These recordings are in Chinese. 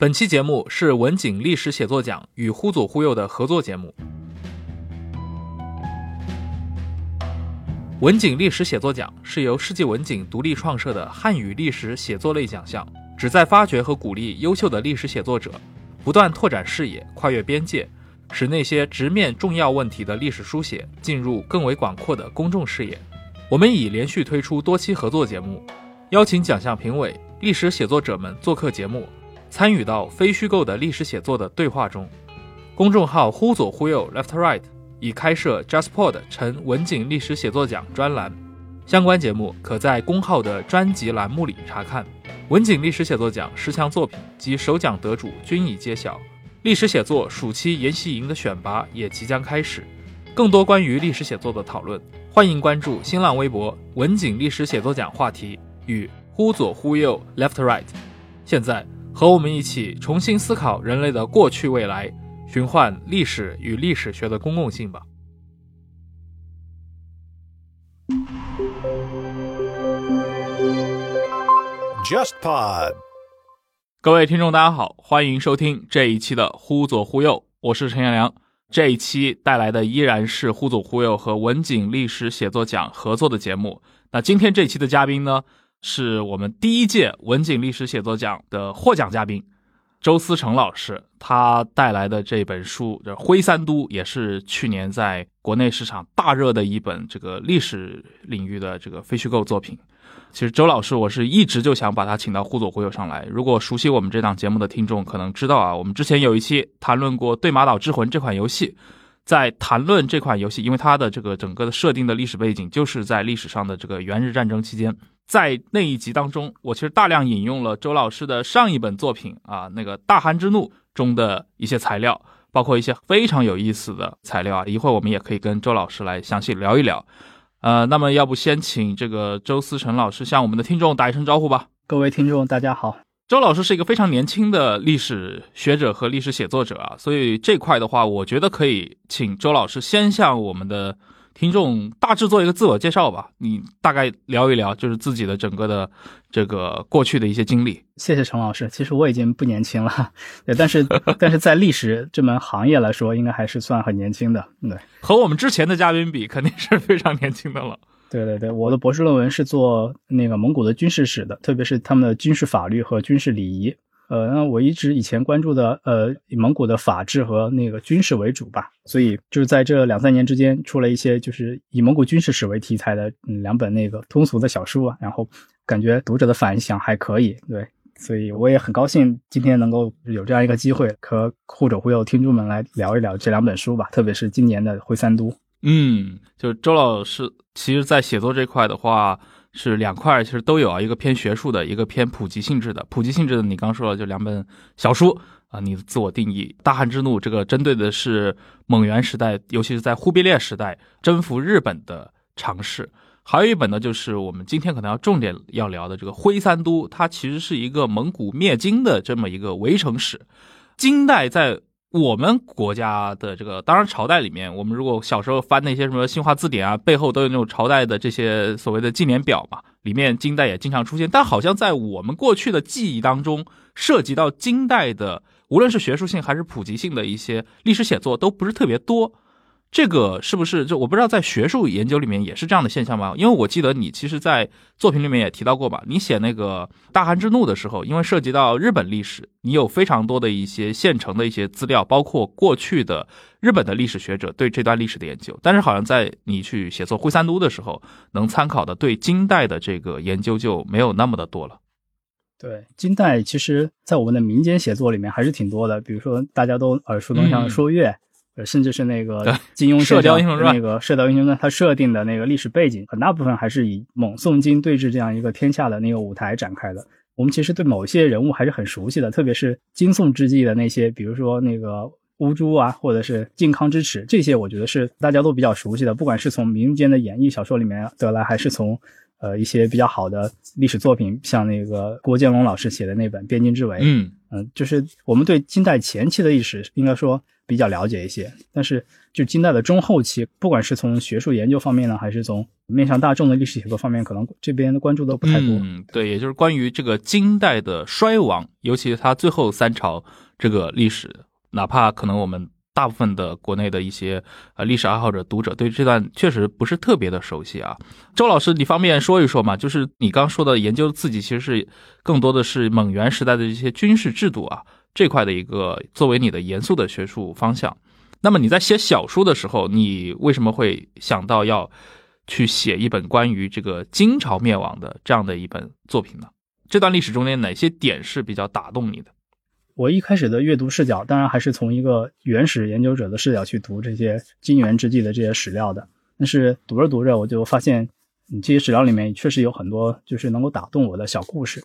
本期节目是文景历史写作奖与忽左忽右的合作节目。文景历史写作奖是由世纪文景独立创设的汉语历史写作类奖项，旨在发掘和鼓励优秀的历史写作者，不断拓展视野，跨越边界，使那些直面重要问题的历史书写进入更为广阔的公众视野。我们已连续推出多期合作节目，邀请奖项评委、历史写作者们做客节目。参与到非虚构的历史写作的对话中。公众号“忽左忽右 （Left Right）” 已开设 JustPod 成文景历史写作奖专栏，相关节目可在公号的专辑栏目里查看。文景历史写作奖十强作品及首奖得主均已揭晓，历史写作暑期研习营的选拔也即将开始。更多关于历史写作的讨论，欢迎关注新浪微博“文景历史写作奖”话题与“忽左忽右 （Left Right）”。现在。和我们一起重新思考人类的过去未来，寻唤历史与历史学的公共性吧。JustPod，各位听众，大家好，欢迎收听这一期的《忽左忽右》，我是陈彦良。这一期带来的依然是《忽左忽右》和文景历史写作奖合作的节目。那今天这期的嘉宾呢？是我们第一届文景历史写作奖的获奖嘉宾周思成老师，他带来的这本书《这灰三都》也是去年在国内市场大热的一本这个历史领域的这个非虚构作品。其实周老师，我是一直就想把他请到忽左忽右上来。如果熟悉我们这档节目的听众可能知道啊，我们之前有一期谈论过《对马岛之魂》这款游戏。在谈论这款游戏，因为它的这个整个的设定的历史背景就是在历史上的这个元日战争期间，在那一集当中，我其实大量引用了周老师的上一本作品啊，那个《大寒之怒》中的一些材料，包括一些非常有意思的材料啊。一会儿我们也可以跟周老师来详细聊一聊。呃，那么要不先请这个周思成老师向我们的听众打一声招呼吧。各位听众，大家好。周老师是一个非常年轻的历史学者和历史写作者啊，所以这块的话，我觉得可以请周老师先向我们的听众大致做一个自我介绍吧。你大概聊一聊，就是自己的整个的这个过去的一些经历。谢谢陈老师，其实我已经不年轻了，对，但是 但是在历史这门行业来说，应该还是算很年轻的。对，和我们之前的嘉宾比，肯定是非常年轻的了。对对对，我的博士论文是做那个蒙古的军事史的，特别是他们的军事法律和军事礼仪。呃，那我一直以前关注的，呃，以蒙古的法治和那个军事为主吧，所以就是在这两三年之间，出了一些就是以蒙古军事史为题材的两本那个通俗的小书啊，然后感觉读者的反响还可以，对，所以我也很高兴今天能够有这样一个机会和忽左忽右听众们来聊一聊这两本书吧，特别是今年的《灰三都》。嗯，就周老师，其实，在写作这块的话，是两块，其实都有啊，一个偏学术的，一个偏普及性质的。普及性质的，你刚说了，就两本小书啊，你的自我定义，《大汉之怒》这个针对的是蒙元时代，尤其是在忽必烈时代征服日本的尝试；还有一本呢，就是我们今天可能要重点要聊的这个《灰三都》，它其实是一个蒙古灭金的这么一个围城史。金代在我们国家的这个，当然朝代里面，我们如果小时候翻那些什么新华字典啊，背后都有那种朝代的这些所谓的纪年表嘛，里面金代也经常出现。但好像在我们过去的记忆当中，涉及到金代的，无论是学术性还是普及性的一些历史写作，都不是特别多。这个是不是就我不知道，在学术研究里面也是这样的现象吗？因为我记得你其实，在作品里面也提到过吧，你写那个《大汗之怒》的时候，因为涉及到日本历史，你有非常多的一些现成的一些资料，包括过去的日本的历史学者对这段历史的研究。但是好像在你去写作《灰三都》的时候，能参考的对金代的这个研究就没有那么的多了。对，金代其实在我们的民间写作里面还是挺多的，比如说大家都耳熟能详的说岳。甚至是那个金庸《射雕英雄传》那个《射雕英雄传》，它设定的那个历史背景，很大部分还是以蒙宋金对峙这样一个天下的那个舞台展开的。我们其实对某些人物还是很熟悉的，特别是金宋之际的那些，比如说那个乌珠啊，或者是靖康之耻，这些我觉得是大家都比较熟悉的。不管是从民间的演绎小说里面得来，还是从呃一些比较好的历史作品，像那个郭建龙老师写的那本《边境之围》，嗯嗯，就是我们对金代前期的历史应该说比较了解一些，但是就金代的中后期，不管是从学术研究方面呢，还是从面向大众的历史写作方面，可能这边的关注都不太多。嗯，对，也就是关于这个金代的衰亡，尤其是它最后三朝这个历史，哪怕可能我们大部分的国内的一些呃历史爱好者读者对这段确实不是特别的熟悉啊。周老师，你方便说一说吗？就是你刚说的研究自己，其实是更多的是蒙元时代的这些军事制度啊这块的一个作为你的严肃的学术方向。那么你在写小说的时候，你为什么会想到要去写一本关于这个金朝灭亡的这样的一本作品呢？这段历史中间哪些点是比较打动你的？我一开始的阅读视角，当然还是从一个原始研究者的视角去读这些金元之际的这些史料的。但是读着读着，我就发现，你，这些史料里面确实有很多就是能够打动我的小故事。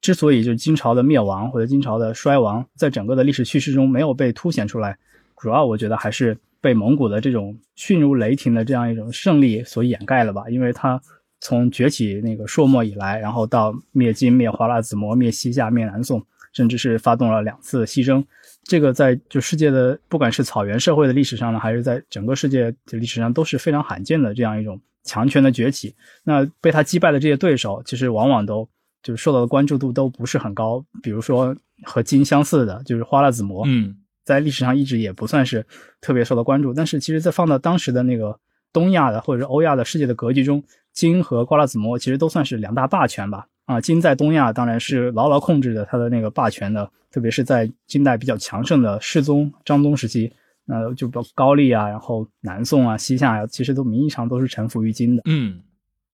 之所以就是金朝的灭亡或者金朝的衰亡，在整个的历史叙事中没有被凸显出来，主要我觉得还是被蒙古的这种迅如雷霆的这样一种胜利所掩盖了吧。因为它从崛起那个朔漠以来，然后到灭金、灭花剌子模、灭西夏、灭南宋。甚至是发动了两次西征，这个在就世界的不管是草原社会的历史上呢，还是在整个世界的历史上都是非常罕见的这样一种强权的崛起。那被他击败的这些对手，其实往往都就是受到的关注度都不是很高。比如说和金相似的，就是花剌子模，嗯，在历史上一直也不算是特别受到关注。但是其实，在放到当时的那个东亚的或者是欧亚的世界的格局中，金和花剌子模其实都算是两大霸权吧。啊，金在东亚当然是牢牢控制着它的那个霸权的，特别是在金代比较强盛的世宗、章宗时期，呃，就包括高丽啊，然后南宋啊、西夏呀，其实都名义上都是臣服于金的。嗯，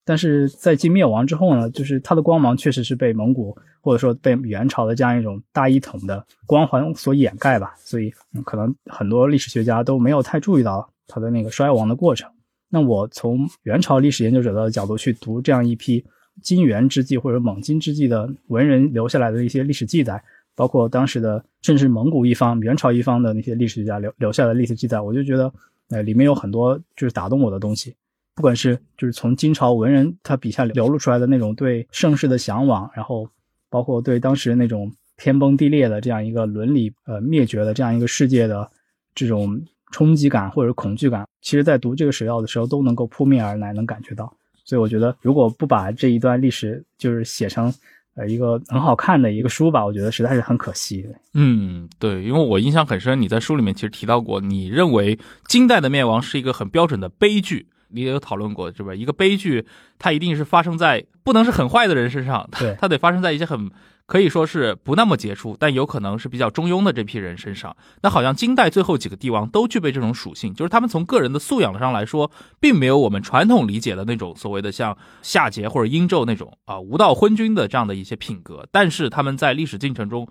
但是在金灭亡之后呢，就是它的光芒确实是被蒙古或者说被元朝的这样一种大一统的光环所掩盖吧，所以可能很多历史学家都没有太注意到它的那个衰亡的过程。那我从元朝历史研究者的角度去读这样一批。金元之际或者蒙金之际的文人留下来的一些历史记载，包括当时的甚至蒙古一方、元朝一方的那些历史学家留留下的历史记载，我就觉得，呃，里面有很多就是打动我的东西。不管是就是从金朝文人他笔下流露出来的那种对盛世的向往，然后包括对当时那种天崩地裂的这样一个伦理呃灭绝的这样一个世界的这种冲击感或者恐惧感，其实在读这个史料的时候都能够扑面而来，能感觉到。所以我觉得，如果不把这一段历史就是写成呃一个很好看的一个书吧，我觉得实在是很可惜。嗯，对，因为我印象很深，你在书里面其实提到过，你认为金代的灭亡是一个很标准的悲剧，你也有讨论过，是吧？一个悲剧，它一定是发生在不能是很坏的人身上，对，它得发生在一些很。可以说是不那么杰出，但有可能是比较中庸的这批人身上。那好像金代最后几个帝王都具备这种属性，就是他们从个人的素养上来说，并没有我们传统理解的那种所谓的像夏桀或者殷纣那种啊无道昏君的这样的一些品格。但是他们在历史进程中，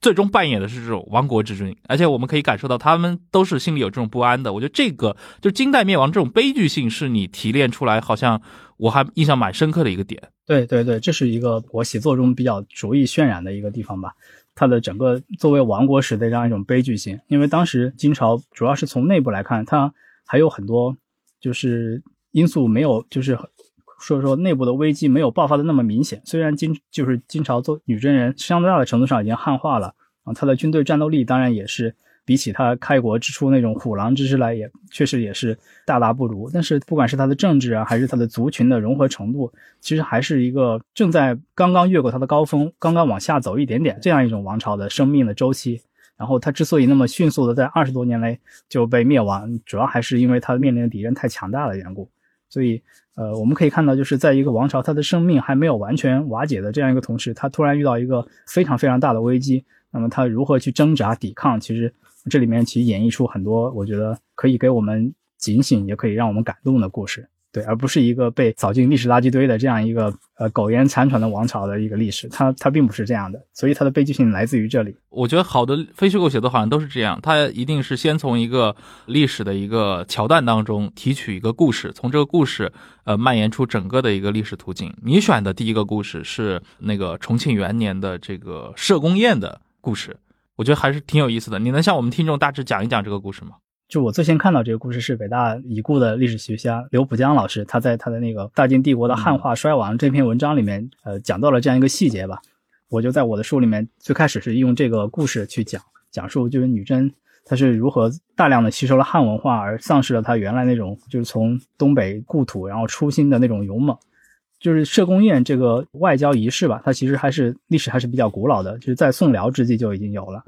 最终扮演的是这种亡国之君，而且我们可以感受到他们都是心里有这种不安的。我觉得这个就金代灭亡这种悲剧性，是你提炼出来，好像我还印象蛮深刻的一个点。对对对，这是一个我写作中比较逐意渲染的一个地方吧。它的整个作为亡国史的这样一种悲剧性，因为当时金朝主要是从内部来看，它还有很多就是因素没有，就是说说内部的危机没有爆发的那么明显。虽然金就是金朝做女真人相当大的程度上已经汉化了啊，它的军队战斗力当然也是。比起他开国之初那种虎狼之势来，也确实也是大大不如。但是不管是他的政治啊，还是他的族群的融合程度，其实还是一个正在刚刚越过他的高峰，刚刚往下走一点点这样一种王朝的生命的周期。然后他之所以那么迅速的在二十多年内就被灭亡，主要还是因为他面临的敌人太强大的缘故。所以，呃，我们可以看到，就是在一个王朝他的生命还没有完全瓦解的这样一个同时，他突然遇到一个非常非常大的危机，那么他如何去挣扎抵抗，其实。这里面其实演绎出很多，我觉得可以给我们警醒，也可以让我们感动的故事，对，而不是一个被扫进历史垃圾堆的这样一个呃苟延残喘的王朝的一个历史，它它并不是这样的，所以它的悲剧性来自于这里。我觉得好的非虚构写作好像都是这样，它一定是先从一个历史的一个桥段当中提取一个故事，从这个故事呃蔓延出整个的一个历史途径。你选的第一个故事是那个重庆元年的这个社公宴的故事。我觉得还是挺有意思的，你能向我们听众大致讲一讲这个故事吗？就我最先看到这个故事是北大已故的历史学家刘浦江老师，他在他的那个《大晋帝国的汉化衰亡》这篇文章里面，呃，讲到了这样一个细节吧。我就在我的书里面最开始是用这个故事去讲讲述，就是女真她是如何大量的吸收了汉文化，而丧失了她原来那种就是从东北故土然后初心的那种勇猛。就是社公宴这个外交仪式吧，它其实还是历史还是比较古老的，就是在宋辽之际就已经有了。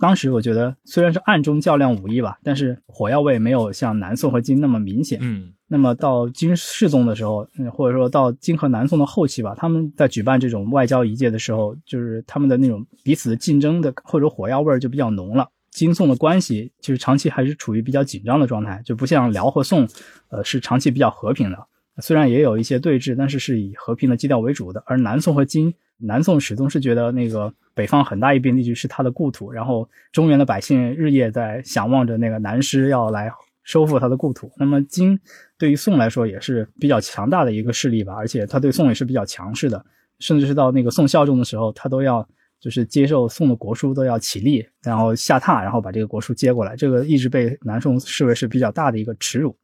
当时我觉得虽然是暗中较量武艺吧，但是火药味没有像南宋和金那么明显。嗯，那么到金世宗的时候，或者说到金和南宋的后期吧，他们在举办这种外交仪节的时候，就是他们的那种彼此的竞争的或者火药味就比较浓了。金宋的关系就是长期还是处于比较紧张的状态，就不像辽和宋，呃，是长期比较和平的。虽然也有一些对峙，但是是以和平的基调为主的。而南宋和金，南宋始终是觉得那个北方很大一片地区是他的故土，然后中原的百姓日夜在想望着那个南师要来收复他的故土。那么金对于宋来说也是比较强大的一个势力吧，而且他对宋也是比较强势的，甚至是到那个宋孝宗的时候，他都要就是接受宋的国书，都要起立，然后下榻，然后把这个国书接过来。这个一直被南宋视为是比较大的一个耻辱。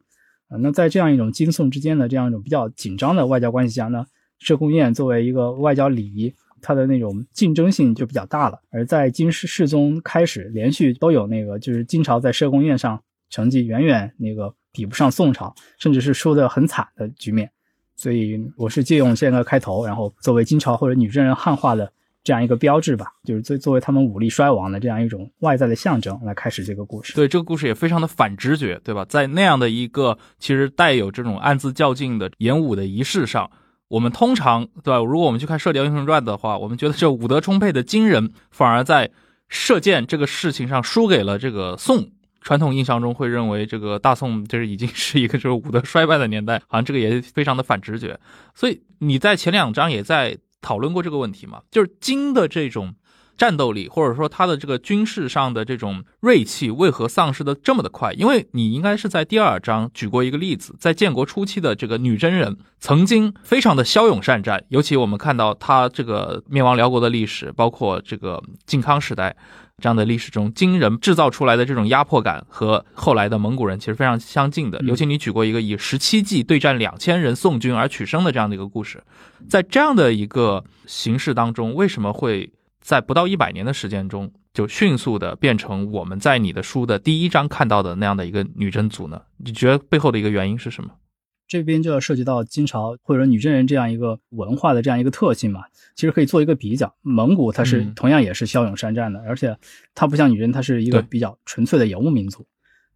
啊，那在这样一种金宋之间的这样一种比较紧张的外交关系下呢，社公宴作为一个外交礼仪，它的那种竞争性就比较大了。而在金世世宗开始，连续都有那个就是金朝在社公宴上成绩远远那个比不上宋朝，甚至是输得很惨的局面。所以我是借用这个开头，然后作为金朝或者女真人汉化的。这样一个标志吧，就是作作为他们武力衰亡的这样一种外在的象征来开始这个故事。对，这个故事也非常的反直觉，对吧？在那样的一个其实带有这种暗自较劲的演武的仪式上，我们通常对吧？如果我们去看《射雕英雄传》的话，我们觉得这武德充沛的金人反而在射箭这个事情上输给了这个宋。传统印象中会认为这个大宋就是已经是一个就是武德衰败的年代，好像这个也非常的反直觉。所以你在前两章也在。讨论过这个问题吗？就是金的这种战斗力，或者说他的这个军事上的这种锐气，为何丧失的这么的快？因为你应该是在第二章举过一个例子，在建国初期的这个女真人曾经非常的骁勇善战，尤其我们看到他这个灭亡辽国的历史，包括这个靖康时代。这样的历史中，金人制造出来的这种压迫感和后来的蒙古人其实非常相近的。尤其你举过一个以十七骑对战两千人宋军而取胜的这样的一个故事，在这样的一个形势当中，为什么会在不到一百年的时间中就迅速的变成我们在你的书的第一章看到的那样的一个女真族呢？你觉得背后的一个原因是什么？这边就要涉及到金朝或者女真人这样一个文化的这样一个特性嘛，其实可以做一个比较。蒙古它是同样也是骁勇善战的，而且它不像女真，它是一个比较纯粹的游牧民族。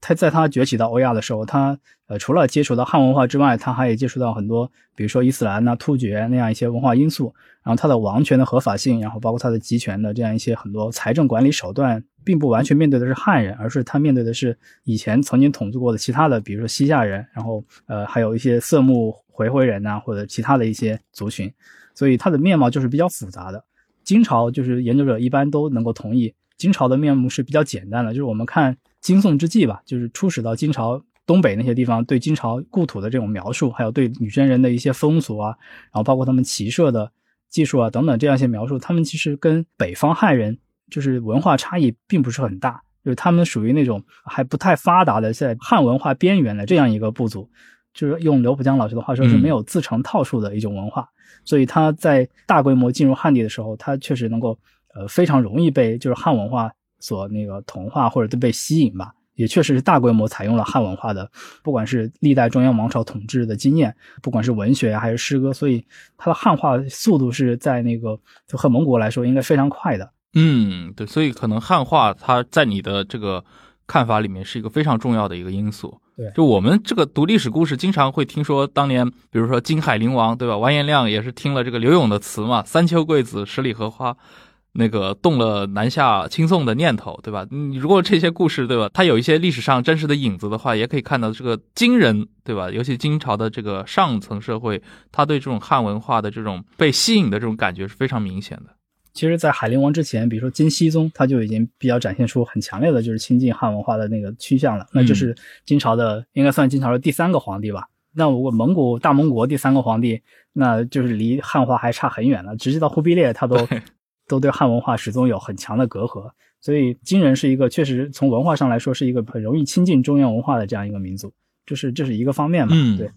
它在它崛起到欧亚的时候，它呃除了接触到汉文化之外，它还也接触到很多，比如说伊斯兰呐、突厥那样一些文化因素。然后它的王权的合法性，然后包括它的集权的这样一些很多财政管理手段，并不完全面对的是汉人，而是他面对的是以前曾经统治过的其他的，比如说西夏人，然后呃还有一些色目回回人呐，或者其他的一些族群。所以他的面貌就是比较复杂的。金朝就是研究者一般都能够同意，金朝的面目是比较简单的，就是我们看。金宋之际吧，就是初始到金朝东北那些地方，对金朝故土的这种描述，还有对女真人的一些风俗啊，然后包括他们骑射的技术啊等等这样一些描述，他们其实跟北方汉人就是文化差异并不是很大，就是他们属于那种还不太发达的在汉文化边缘的这样一个部族，就是用刘浦江老师的话说，是没有自成套数的一种文化，所以他在大规模进入汉地的时候，他确实能够呃非常容易被就是汉文化。所那个同化或者都被吸引吧，也确实是大规模采用了汉文化的，不管是历代中央王朝统治的经验，不管是文学还是诗歌，所以它的汉化速度是在那个就和蒙古来说应该非常快的。嗯，对，所以可能汉化它在你的这个看法里面是一个非常重要的一个因素。对，就我们这个读历史故事，经常会听说当年，比如说金海陵王，对吧？完颜亮也是听了这个刘永的词嘛，“三秋桂子，十里荷花”。那个动了南下亲宋的念头，对吧？你如果这些故事，对吧？它有一些历史上真实的影子的话，也可以看到这个金人，对吧？尤其金朝的这个上层社会，他对这种汉文化的这种被吸引的这种感觉是非常明显的。其实，在海陵王之前，比如说金熙宗，他就已经比较展现出很强烈的就是亲近汉文化的那个趋向了。那就是金朝的，应该算金朝的第三个皇帝吧？那如果蒙古大蒙古第三个皇帝，那就是离汉化还差很远了。直接到忽必烈，他都。都对汉文化始终有很强的隔阂，所以金人是一个确实从文化上来说是一个很容易亲近中原文化的这样一个民族，就是这是一个方面嘛。嗯对。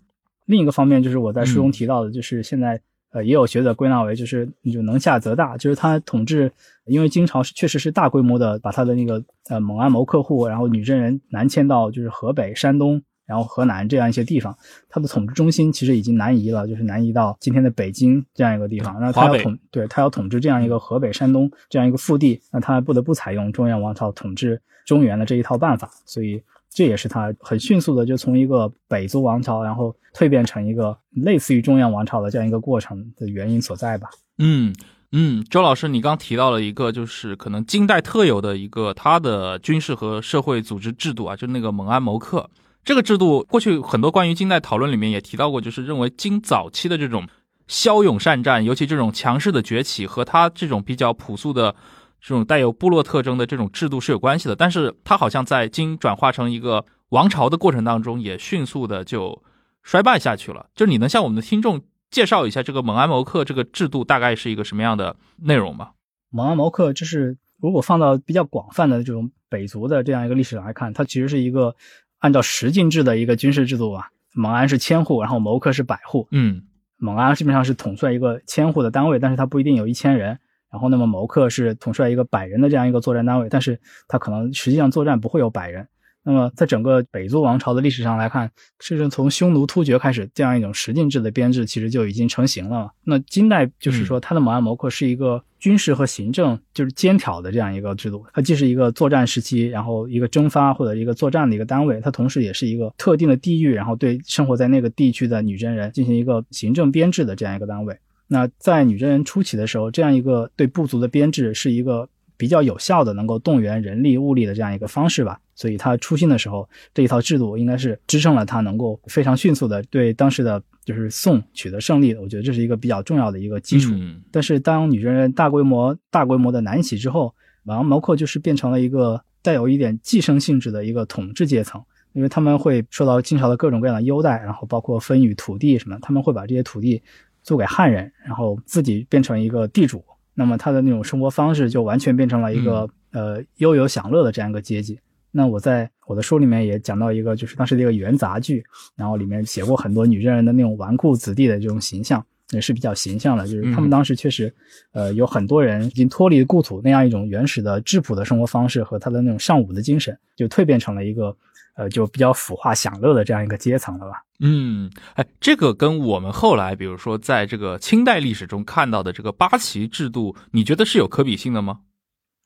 另一个方面就是我在书中提到的，就是现在呃也有学者归纳为就是你就能下则大，就是他统治，因为金朝是确实是大规模的把他的那个呃蒙安谋客户，然后女真人南迁到就是河北、山东。然后河南这样一些地方，他的统治中心其实已经南移了，就是南移到今天的北京这样一个地方。那他要统，对他要统治这样一个河北、山东这样一个腹地，那他不得不采用中原王朝统治中原的这一套办法。所以这也是他很迅速的就从一个北族王朝，然后蜕变成一个类似于中原王朝的这样一个过程的原因所在吧。嗯嗯，周老师，你刚提到了一个就是可能金代特有的一个他的军事和社会组织制度啊，就那个蒙安谋克。这个制度过去很多关于金代讨论里面也提到过，就是认为金早期的这种骁勇善战，尤其这种强势的崛起，和他这种比较朴素的这种带有部落特征的这种制度是有关系的。但是它好像在经转化成一个王朝的过程当中，也迅速的就衰败下去了。就你能向我们的听众介绍一下这个蒙安谋克这个制度大概是一个什么样的内容吗？蒙安谋克就是如果放到比较广泛的这种北族的这样一个历史来看，它其实是一个。按照十进制的一个军事制度啊，蒙安是千户，然后谋克是百户。嗯，蒙安基本上是统帅一个千户的单位，但是它不一定有一千人。然后那么谋克是统帅一个百人的这样一个作战单位，但是他可能实际上作战不会有百人。那么，在整个北族王朝的历史上来看，甚至从匈奴突厥开始，这样一种十进制的编制其实就已经成型了。那金代就是说，它的蒙安谋克是一个军事和行政就是兼挑的这样一个制度。它既是一个作战时期，然后一个征发或者一个作战的一个单位，它同时也是一个特定的地域，然后对生活在那个地区的女真人进行一个行政编制的这样一个单位。那在女真人初期的时候，这样一个对部族的编制是一个。比较有效的能够动员人力物力的这样一个方式吧，所以他出新的时候，这一套制度应该是支撑了他能够非常迅速的对当时的就是宋取得胜利。我觉得这是一个比较重要的一个基础。但是当女真人大规模大规模的南起之后，王毛克就是变成了一个带有一点寄生性质的一个统治阶层，因为他们会受到金朝的各种各样的优待，然后包括分予土地什么，他们会把这些土地租给汉人，然后自己变成一个地主。那么他的那种生活方式就完全变成了一个呃悠游享乐的这样一个阶级。那我在我的书里面也讲到一个，就是当时的一个元杂剧，然后里面写过很多女真人的那种纨绔子弟的这种形象，也是比较形象的。就是他们当时确实，呃，有很多人已经脱离故土那样一种原始的质朴的生活方式和他的那种尚武的精神，就蜕变成了一个。呃，就比较腐化享乐的这样一个阶层了吧？嗯，哎，这个跟我们后来，比如说在这个清代历史中看到的这个八旗制度，你觉得是有可比性的吗？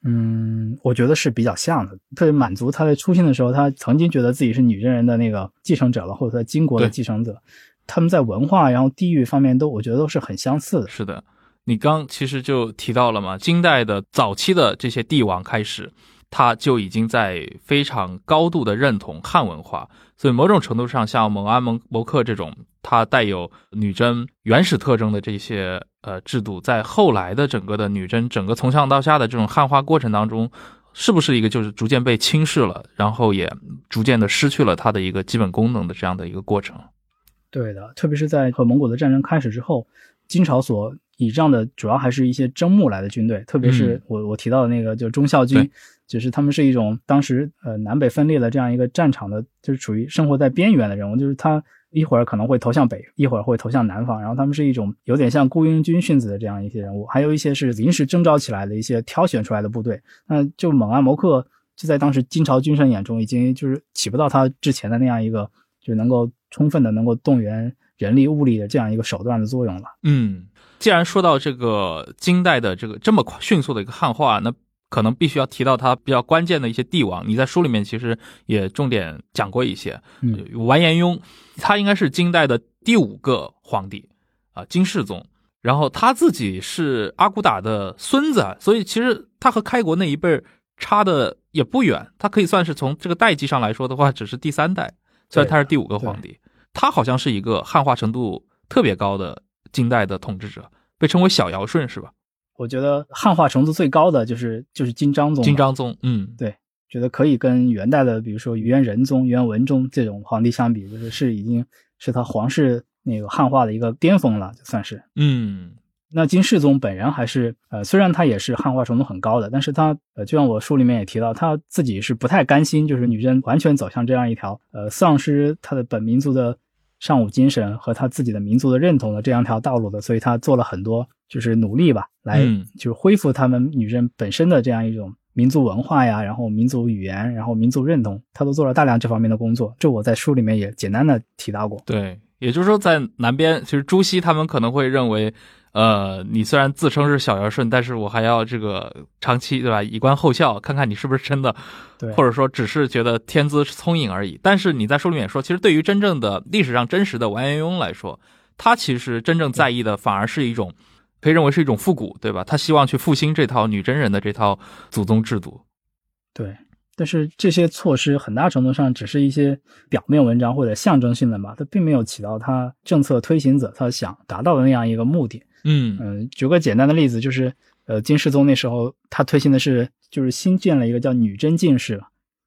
嗯，我觉得是比较像的。特别满族他在出现的时候，他曾经觉得自己是女真人的那个继承者了，或者在金国的继承者。他们在文化然后地域方面都，我觉得都是很相似的。是的，你刚其实就提到了嘛，金代的早期的这些帝王开始。他就已经在非常高度的认同汉文化，所以某种程度上，像蒙安蒙谋克这种，它带有女真原始特征的这些呃制度，在后来的整个的女真整个从上到下的这种汉化过程当中，是不是一个就是逐渐被轻视了，然后也逐渐的失去了它的一个基本功能的这样的一个过程？对的，特别是在和蒙古的战争开始之后，金朝所倚仗的主要还是一些征募来的军队，特别是我我提到的那个就是忠孝军。就是他们是一种当时呃南北分裂的这样一个战场的，就是处于生活在边缘的人物，就是他一会儿可能会投向北，一会儿会投向南方，然后他们是一种有点像雇佣军训子的这样一些人物，还有一些是临时征召起来的一些挑选出来的部队。那就蒙安谋克就在当时金朝军神眼中已经就是起不到他之前的那样一个就能够充分的能够动员人力物力的这样一个手段的作用了。嗯，既然说到这个金代的这个这么快迅速的一个汉化，那可能必须要提到他比较关键的一些帝王，你在书里面其实也重点讲过一些。嗯，完颜雍，他应该是金代的第五个皇帝啊，金世宗。然后他自己是阿骨打的孙子，所以其实他和开国那一辈差的也不远。他可以算是从这个代际上来说的话，只是第三代，虽然他是第五个皇帝。他好像是一个汉化程度特别高的金代的统治者，被称为小尧舜，是吧？我觉得汉化程度最高的就是就是金章宗。金章宗，嗯，对，觉得可以跟元代的，比如说元仁宗、元文宗这种皇帝相比，就是是已经是他皇室那个汉化的一个巅峰了，就算是。嗯，那金世宗本人还是呃，虽然他也是汉化程度很高的，但是他呃，就像我书里面也提到，他自己是不太甘心，就是女真完全走向这样一条呃，丧失他的本民族的尚武精神和他自己的民族的认同的这样一条道路的，所以他做了很多就是努力吧，来就是恢复他们女真本身的这样一种民族文化呀，然后民族语言，然后民族认同，他都做了大量这方面的工作。这我在书里面也简单的提到过。对，也就是说，在南边，其实朱熹他们可能会认为。呃，你虽然自称是小尧舜，但是我还要这个长期对吧？以观后效，看看你是不是真的，对，或者说只是觉得天资聪颖而已。但是你在书里面说，其实对于真正的历史上真实的完颜雍来说，他其实真正在意的反而是一种，可以认为是一种复古，对吧？他希望去复兴这套女真人的这套祖宗制度。对，但是这些措施很大程度上只是一些表面文章或者象征性的吧，它并没有起到他政策推行者他想达到的那样一个目的。嗯嗯，举个简单的例子，就是呃，金世宗那时候他推行的是，就是新建了一个叫女真进士，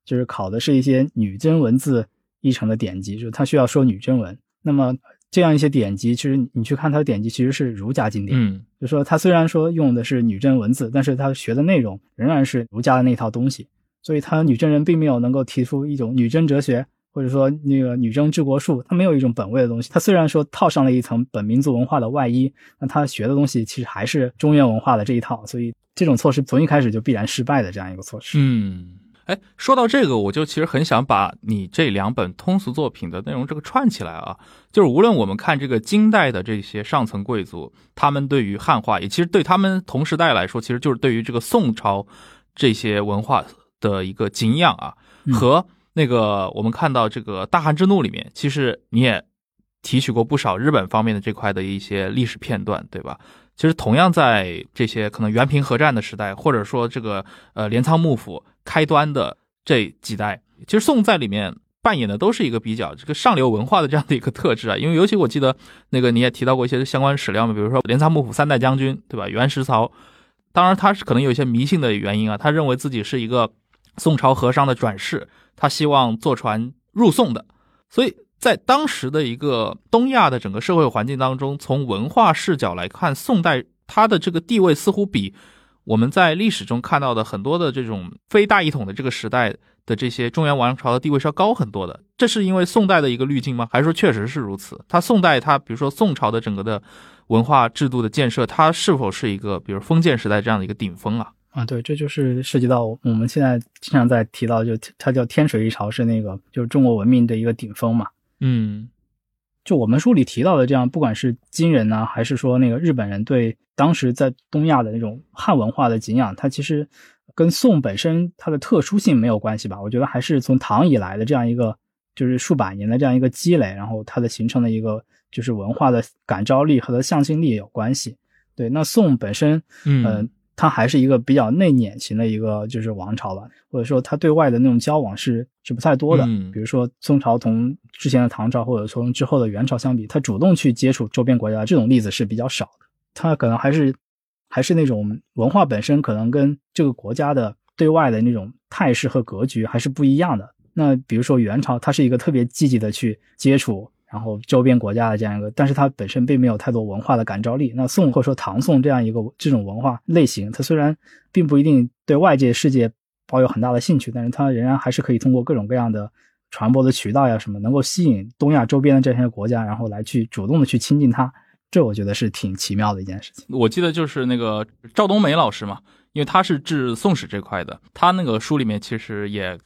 就是考的是一些女真文字译成的典籍，就是他需要说女真文。那么这样一些典籍，其实你去看他的典籍，其实是儒家经典。嗯，就说他虽然说用的是女真文字，但是他学的内容仍然是儒家的那套东西，所以他女真人并没有能够提出一种女真哲学。或者说那个女真治国术，它没有一种本位的东西。它虽然说套上了一层本民族文化的外衣，那他学的东西其实还是中原文化的这一套。所以这种措施从一开始就必然失败的这样一个措施。嗯，哎，说到这个，我就其实很想把你这两本通俗作品的内容这个串起来啊。就是无论我们看这个金代的这些上层贵族，他们对于汉化，也其实对他们同时代来说，其实就是对于这个宋朝这些文化的一个敬仰啊和。那个，我们看到这个《大汉之怒》里面，其实你也提取过不少日本方面的这块的一些历史片段，对吧？其实同样在这些可能元平合战的时代，或者说这个呃镰仓幕府开端的这几代，其实宋在里面扮演的都是一个比较这个上流文化的这样的一个特质啊。因为尤其我记得那个你也提到过一些相关史料嘛，比如说镰仓幕府三代将军，对吧？袁石曹，当然他是可能有一些迷信的原因啊，他认为自己是一个宋朝和尚的转世。他希望坐船入宋的，所以在当时的一个东亚的整个社会环境当中，从文化视角来看，宋代它的这个地位似乎比我们在历史中看到的很多的这种非大一统的这个时代的这些中原王朝的地位是要高很多的。这是因为宋代的一个滤镜吗？还是说确实是如此？它宋代它比如说宋朝的整个的文化制度的建设，它是否是一个比如封建时代这样的一个顶峰啊？啊，对，这就是涉及到我们现在经常在提到，就它叫天水一朝，是那个就是中国文明的一个顶峰嘛。嗯，就我们书里提到的这样，不管是金人呢，还是说那个日本人对当时在东亚的那种汉文化的敬仰，它其实跟宋本身它的特殊性没有关系吧？我觉得还是从唐以来的这样一个就是数百年的这样一个积累，然后它的形成的一个就是文化的感召力和它的向心力有关系。对，那宋本身，嗯。它还是一个比较内敛型的一个就是王朝吧，或者说它对外的那种交往是是不太多的。比如说宋朝同之前的唐朝或者从之后的元朝相比，它主动去接触周边国家这种例子是比较少的。它可能还是还是那种文化本身可能跟这个国家的对外的那种态势和格局还是不一样的。那比如说元朝，它是一个特别积极的去接触。然后周边国家的这样一个，但是它本身并没有太多文化的感召力。那宋或者说唐宋这样一个这种文化类型，它虽然并不一定对外界世界抱有很大的兴趣，但是它仍然还是可以通过各种各样的传播的渠道呀什么，能够吸引东亚周边的这些国家，然后来去主动的去亲近它。这我觉得是挺奇妙的一件事情。我记得就是那个赵冬梅老师嘛，因为他是治宋史这块的，他那个书里面其实也。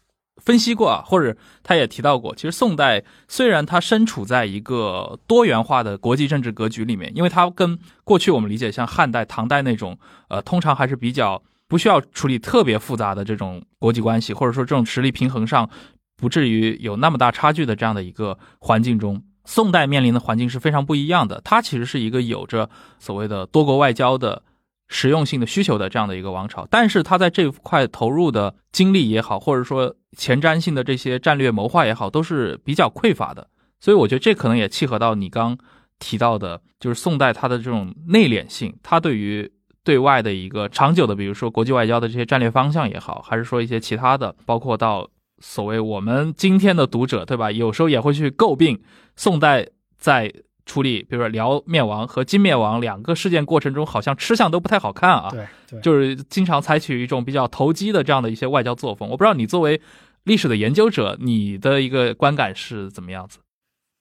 分析过啊，或者他也提到过，其实宋代虽然它身处在一个多元化的国际政治格局里面，因为它跟过去我们理解像汉代、唐代那种，呃，通常还是比较不需要处理特别复杂的这种国际关系，或者说这种实力平衡上不至于有那么大差距的这样的一个环境中，宋代面临的环境是非常不一样的。它其实是一个有着所谓的多国外交的。实用性的需求的这样的一个王朝，但是他在这块投入的精力也好，或者说前瞻性的这些战略谋划也好，都是比较匮乏的。所以我觉得这可能也契合到你刚提到的，就是宋代它的这种内敛性，它对于对外的一个长久的，比如说国际外交的这些战略方向也好，还是说一些其他的，包括到所谓我们今天的读者，对吧？有时候也会去诟病宋代在。处理，比如说辽灭亡和金灭亡两个事件过程中，好像吃相都不太好看啊。对对，就是经常采取一种比较投机的这样的一些外交作风。我不知道你作为历史的研究者，你的一个观感是怎么样子？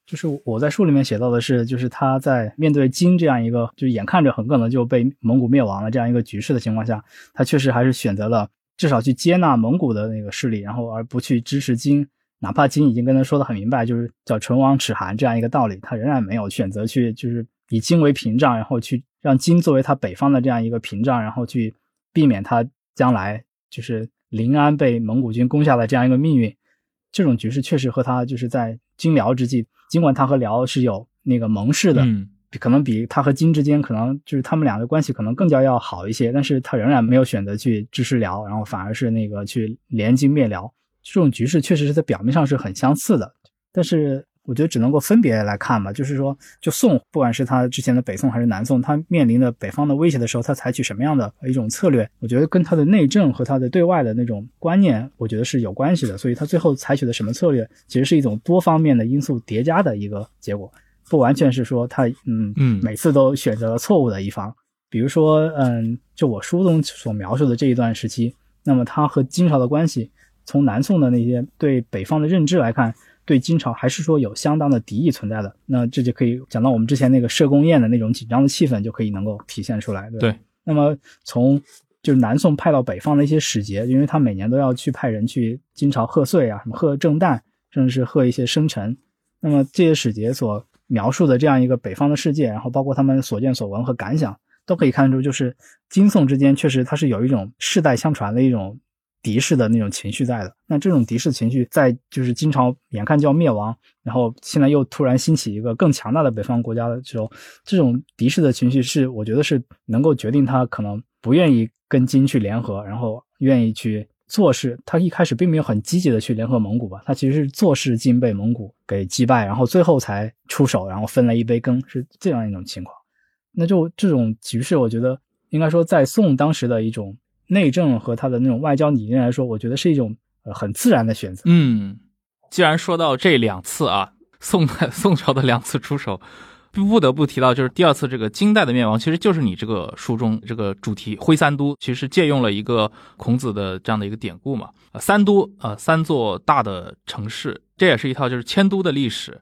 就是我在书里面写到的是，就是他在面对金这样一个，就眼看着很可能就被蒙古灭亡了这样一个局势的情况下，他确实还是选择了至少去接纳蒙古的那个势力，然后而不去支持金，哪怕金已经跟他说的很明白，就是叫唇亡齿寒这样一个道理，他仍然没有选择去就是以金为屏障，然后去让金作为他北方的这样一个屏障，然后去避免他将来就是临安被蒙古军攻下的这样一个命运。这种局势确实和他就是在金辽之际。尽管他和辽是有那个盟誓的，嗯，可能比他和金之间可能就是他们俩的关系可能更加要好一些，但是他仍然没有选择去支持辽，然后反而是那个去联金灭辽。这种局势确实是在表面上是很相似的，但是。我觉得只能够分别来看吧，就是说，就宋，不管是他之前的北宋还是南宋，他面临的北方的威胁的时候，他采取什么样的一种策略？我觉得跟他的内政和他的对外的那种观念，我觉得是有关系的。所以他最后采取的什么策略，其实是一种多方面的因素叠加的一个结果，不完全是说他嗯嗯每次都选择了错误的一方。比如说，嗯，就我书中所描述的这一段时期，那么他和金朝的关系，从南宋的那些对北方的认知来看。对金朝还是说有相当的敌意存在的，那这就可以讲到我们之前那个社公宴的那种紧张的气氛，就可以能够体现出来。对，那么从就是南宋派到北方的一些使节，因为他每年都要去派人去金朝贺岁啊，什么贺正旦，甚至是贺一些生辰。那么这些使节所描述的这样一个北方的世界，然后包括他们所见所闻和感想，都可以看出，就是金宋之间确实它是有一种世代相传的一种。敌视的那种情绪在的，那这种敌视情绪在就是金朝眼看就要灭亡，然后现在又突然兴起一个更强大的北方国家的时候，这种敌视的情绪是我觉得是能够决定他可能不愿意跟金去联合，然后愿意去做事。他一开始并没有很积极的去联合蒙古吧，他其实是做事金被蒙古给击败，然后最后才出手，然后分了一杯羹，是这样一种情况。那就这种局势，我觉得应该说在宋当时的一种。内政和他的那种外交理念来说，我觉得是一种呃很自然的选择。嗯，既然说到这两次啊，宋代 宋朝的两次出手，不得不提到就是第二次这个金代的灭亡，其实就是你这个书中这个主题徽三都，其实借用了一个孔子的这样的一个典故嘛。呃，三都呃三座大的城市，这也是一套就是迁都的历史。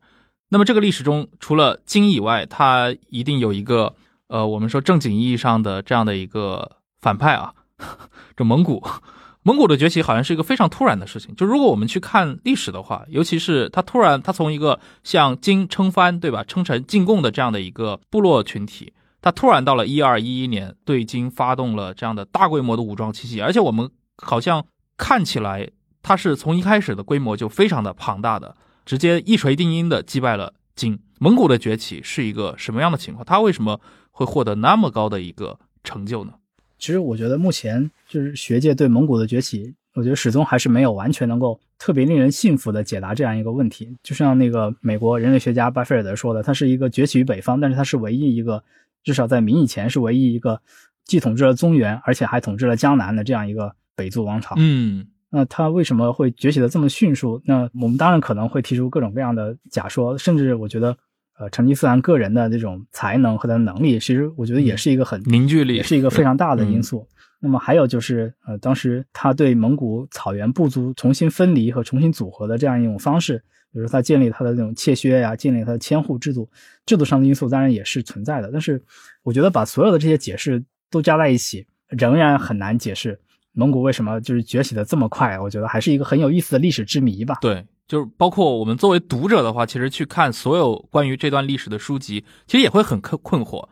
那么这个历史中，除了金以外，它一定有一个呃我们说正经意义上的这样的一个反派啊。这蒙古，蒙古的崛起好像是一个非常突然的事情。就如果我们去看历史的话，尤其是他突然，他从一个向金称藩，对吧，称臣进贡的这样的一个部落群体，他突然到了一二一一年对金发动了这样的大规模的武装起义，而且我们好像看起来他是从一开始的规模就非常的庞大的，直接一锤定音的击败了金。蒙古的崛起是一个什么样的情况？他为什么会获得那么高的一个成就呢？其实我觉得目前就是学界对蒙古的崛起，我觉得始终还是没有完全能够特别令人信服的解答这样一个问题。就像那个美国人类学家巴菲尔德说的，它是一个崛起于北方，但是它是唯一一个，至少在明以前是唯一一个既统治了中原，而且还统治了江南的这样一个北族王朝。嗯，那它为什么会崛起的这么迅速？那我们当然可能会提出各种各样的假说，甚至我觉得。呃，成吉思汗个人的这种才能和他的能力，其实我觉得也是一个很凝聚力，也是一个非常大的因素。那么还有就是，呃，当时他对蒙古草原部族重新分离和重新组合的这样一种方式，比如说他建立他的那种切削呀，建立他的千户制度，制度上的因素当然也是存在的。但是，我觉得把所有的这些解释都加在一起，仍然很难解释蒙古为什么就是崛起的这么快。我觉得还是一个很有意思的历史之谜吧。对。就是包括我们作为读者的话，其实去看所有关于这段历史的书籍，其实也会很困困惑，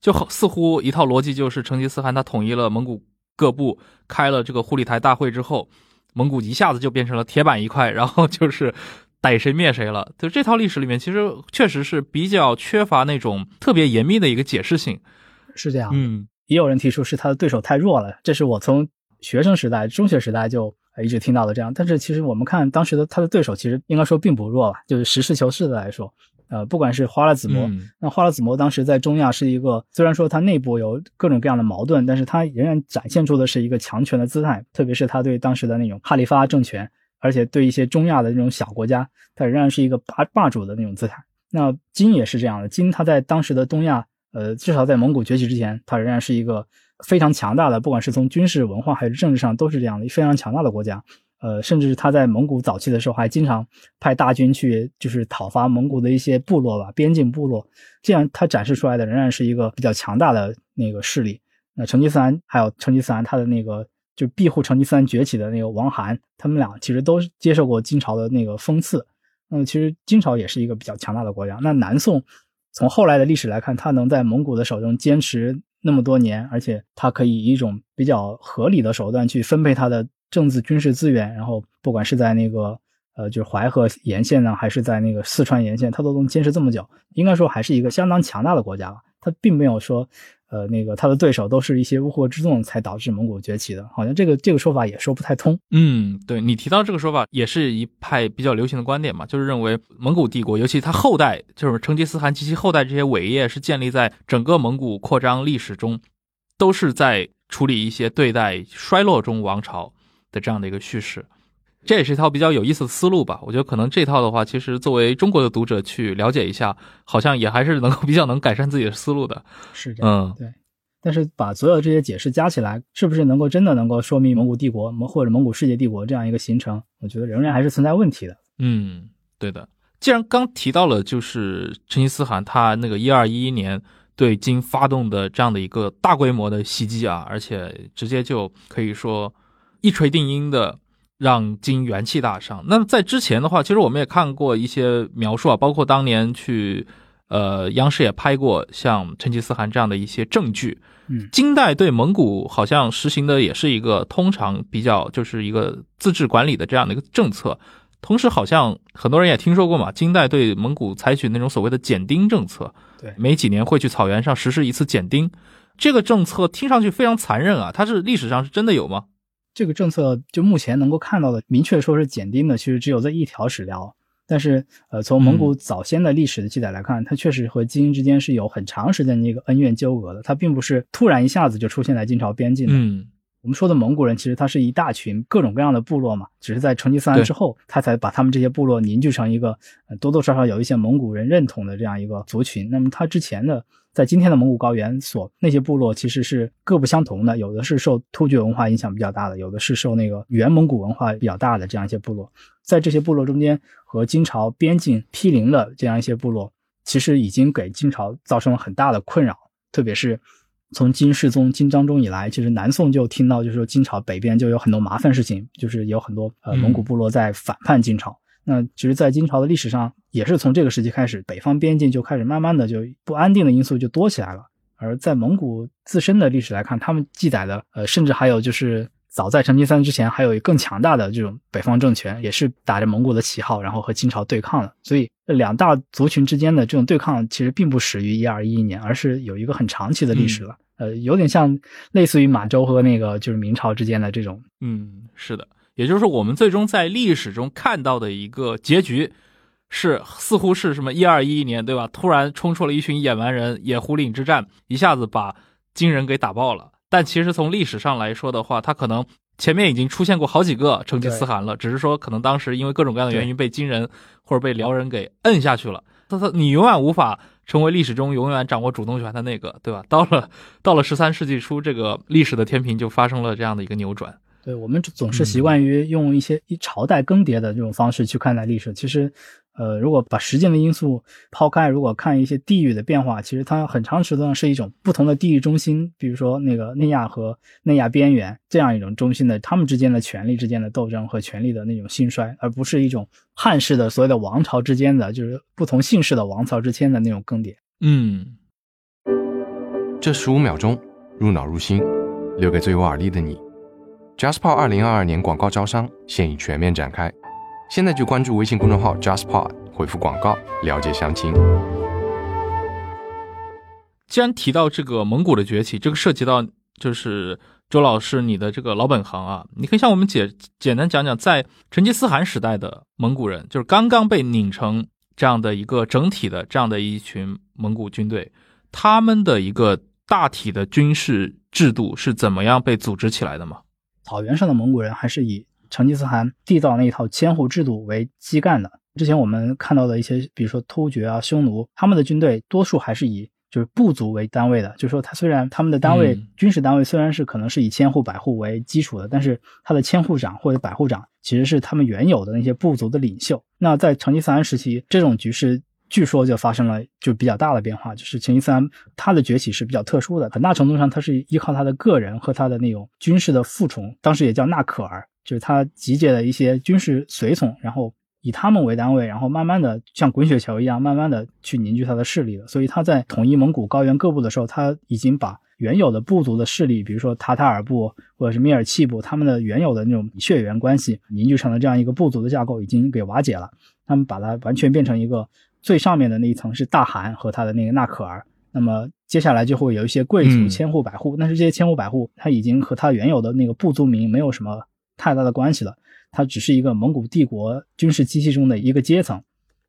就好似乎一套逻辑就是成吉思汗他统一了蒙古各部，开了这个护理台大会之后，蒙古一下子就变成了铁板一块，然后就是逮谁灭谁了。就这套历史里面，其实确实是比较缺乏那种特别严密的一个解释性，是这样。嗯，也有人提出是他的对手太弱了，这是我从学生时代、中学时代就。一直听到的这样，但是其实我们看当时的他的对手，其实应该说并不弱吧。就是实事求是的来说，呃，不管是花剌子模，那花剌子模当时在中亚是一个，虽然说它内部有各种各样的矛盾，但是它仍然展现出的是一个强权的姿态。特别是他对当时的那种哈里发政权，而且对一些中亚的那种小国家，它仍然是一个霸霸主的那种姿态。那金也是这样的，金它在当时的东亚，呃，至少在蒙古崛起之前，它仍然是一个非常强大的，不管是从军事、文化还是政治上，都是这样的非常强大的国家。呃，甚至他在蒙古早期的时候，还经常派大军去，就是讨伐蒙古的一些部落吧，边境部落。这样，他展示出来的仍然是一个比较强大的那个势力。那成吉思汗还有成吉思汗他的那个就庇护成吉思汗崛起的那个王罕，他们俩其实都接受过金朝的那个封赐。那，其实金朝也是一个比较强大的国家。那南宋从后来的历史来看，他能在蒙古的手中坚持那么多年，而且他可以以一种比较合理的手段去分配他的。政治军事资源，然后不管是在那个呃，就是淮河沿线呢，还是在那个四川沿线，他都能坚持这么久，应该说还是一个相当强大的国家了。它并没有说，呃，那个他的对手都是一些乌合之众才导致蒙古崛起的，好像这个这个说法也说不太通。嗯，对你提到这个说法，也是一派比较流行的观点嘛，就是认为蒙古帝国，尤其他后代，就是成吉思汗及其后代这些伟业，是建立在整个蒙古扩张历史中，都是在处理一些对待衰落中王朝。的这样的一个叙事，这也是一套比较有意思的思路吧。我觉得可能这套的话，其实作为中国的读者去了解一下，好像也还是能够比较能改善自己的思路的。是这样，对。但是把所有这些解释加起来，是不是能够真的能够说明蒙古帝国或者蒙古世界帝国这样一个形成？我觉得仍然还是存在问题的。嗯，对的。既然刚提到了，就是成吉思汗他那个一二一一年对金发动的这样的一个大规模的袭击啊，而且直接就可以说。一锤定音的让金元气大伤。那么在之前的话，其实我们也看过一些描述啊，包括当年去，呃，央视也拍过像成吉思汗这样的一些证据。嗯，金代对蒙古好像实行的也是一个通常比较就是一个自治管理的这样的一个政策。同时，好像很多人也听说过嘛，金代对蒙古采取那种所谓的减丁政策。对，每几年会去草原上实施一次减丁。这个政策听上去非常残忍啊，它是历史上是真的有吗？这个政策就目前能够看到的，明确说是减丁的，其实只有这一条史料。但是，呃，从蒙古早先的历史的记载来看，它确实和金之间是有很长时间的一个恩怨纠葛的。它并不是突然一下子就出现在金朝边境的。嗯，我们说的蒙古人，其实他是一大群各种各样的部落嘛，只是在成吉思汗之后，他才把他们这些部落凝聚成一个多多少少有一些蒙古人认同的这样一个族群。那么，他之前的。在今天的蒙古高原所，那些部落其实是各不相同的，有的是受突厥文化影响比较大的，有的是受那个原蒙古文化比较大的这样一些部落。在这些部落中间，和金朝边境毗邻的这样一些部落，其实已经给金朝造成了很大的困扰。特别是从金世宗金章宗以来，其实南宋就听到，就是说金朝北边就有很多麻烦事情，就是有很多呃蒙古部落在反叛金朝。那其实，在金朝的历史上，也是从这个时期开始，北方边境就开始慢慢的就不安定的因素就多起来了。而在蒙古自身的历史来看，他们记载的，呃，甚至还有就是早在成吉思汗之前，还有更强大的这种北方政权，也是打着蒙古的旗号，然后和金朝对抗的。所以，两大族群之间的这种对抗，其实并不始于一二一一年，而是有一个很长期的历史了。呃，有点像类似于满洲和那个就是明朝之间的这种。嗯，是的。也就是说，我们最终在历史中看到的一个结局，是似乎是什么一二一一年，对吧？突然冲出了一群野蛮人，野狐岭之战一下子把金人给打爆了。但其实从历史上来说的话，他可能前面已经出现过好几个成吉思汗了，只是说可能当时因为各种各样的原因被金人或者被辽人给摁下去了。他他你永远无法成为历史中永远掌握主动权的那个，对吧？到了到了十三世纪初，这个历史的天平就发生了这样的一个扭转。对我们总是习惯于用一些一朝代更迭的这种方式去看待历史。其实，呃，如果把时间的因素抛开，如果看一些地域的变化，其实它很长时段是一种不同的地域中心，比如说那个内亚和内亚边缘这样一种中心的，他们之间的权力之间的斗争和权力的那种兴衰，而不是一种汉室的所谓的王朝之间的，就是不同姓氏的王朝之间的那种更迭。嗯，这十五秒钟入脑入心，留给最有耳力的你。JustPod 二零二二年广告招商现已全面展开，现在就关注微信公众号 JustPod，回复广告了解详情。既然提到这个蒙古的崛起，这个涉及到就是周老师你的这个老本行啊，你可以向我们简简单讲讲，在成吉思汗时代的蒙古人，就是刚刚被拧成这样的一个整体的这样的一群蒙古军队，他们的一个大体的军事制度是怎么样被组织起来的吗？草原上的蒙古人还是以成吉思汗缔造那一套千户制度为基干的。之前我们看到的一些，比如说突厥啊、匈奴，他们的军队多数还是以就是部族为单位的，就是说他虽然他们的单位、嗯军事单位虽然是可能是以千户、百户为基础的，但是他的千户长或者百户长其实是他们原有的那些部族的领袖。那在成吉思汗时期，这种局势据说就发生了就比较大的变化，就是成吉思汗他的崛起是比较特殊的，很大程度上他是依靠他的个人和他的那种军事的附从，当时也叫纳可儿，就是他集结了一些军事随从，然后以他们为单位，然后慢慢的像滚雪球一样，慢慢的去凝聚他的势力了。所以他在统一蒙古高原各部的时候，他已经把原有的部族的势力，比如说塔塔尔部或者是米尔契部，他们的原有的那种血缘关系凝聚成了这样一个部族的架构，已经给瓦解了。他们把它完全变成一个最上面的那一层是大汗和他的那个纳可儿，那么接下来就会有一些贵族嗯千户百户，但是这些千户百户他已经和他原有的那个部族民没有什么太大的关系了，它只是一个蒙古帝国军事机器中的一个阶层。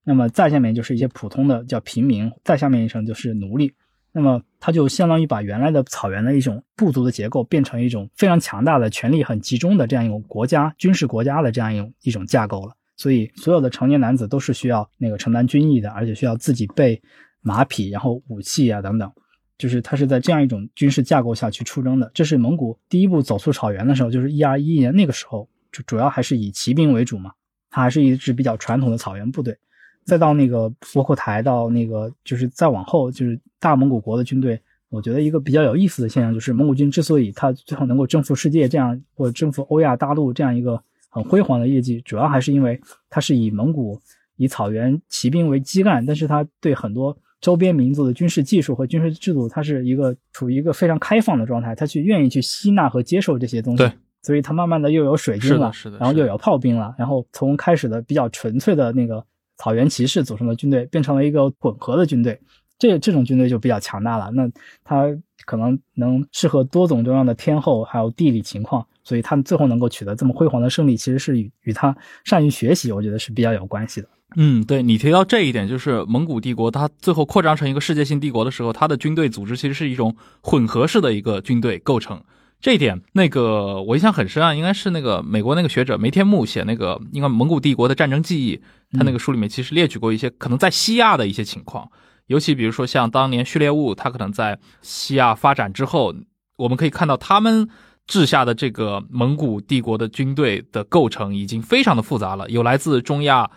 那么再下面就是一些普通的叫平民，再下面一层就是奴隶。那么它就相当于把原来的草原的一种部族的结构变成一种非常强大的、权力很集中的这样一种国家、军事国家的这样一种一种架构了。所以所有的成年男子都是需要那个承担军役的，而且需要自己备马匹，然后武器啊等等。就是它是在这样一种军事架构下去出征的。这是蒙古第一步走出草原的时候，就是一二一一年那个时候，就主要还是以骑兵为主嘛，它还是一支比较传统的草原部队。再到那个窝阔台，到那个就是再往后，就是大蒙古国的军队。我觉得一个比较有意思的现象就是，蒙古军之所以他最后能够征服世界这样，或者征服欧亚大陆这样一个很辉煌的业绩，主要还是因为它是以蒙古以草原骑兵为基干，但是它对很多周边民族的军事技术和军事制度，它是一个处于一个非常开放的状态，它去愿意去吸纳和接受这些东西。对，所以它慢慢的又有水军了，是的是的然后又有炮兵了，然后从开始的比较纯粹的那个草原骑士组成的军队，变成了一个混合的军队。这这种军队就比较强大了，那它可能能适合多种多样的天候还有地理情况，所以他们最后能够取得这么辉煌的胜利，其实是与与他善于学习，我觉得是比较有关系的。嗯，对你提到这一点，就是蒙古帝国它最后扩张成一个世界性帝国的时候，它的军队组织其实是一种混合式的一个军队构成。这一点，那个我印象很深啊，应该是那个美国那个学者梅天木写那个应该蒙古帝国的战争记忆，他那个书里面其实列举过一些可能在西亚的一些情况，尤其比如说像当年序列物，他可能在西亚发展之后，我们可以看到他们治下的这个蒙古帝国的军队的构成已经非常的复杂了，有来自中亚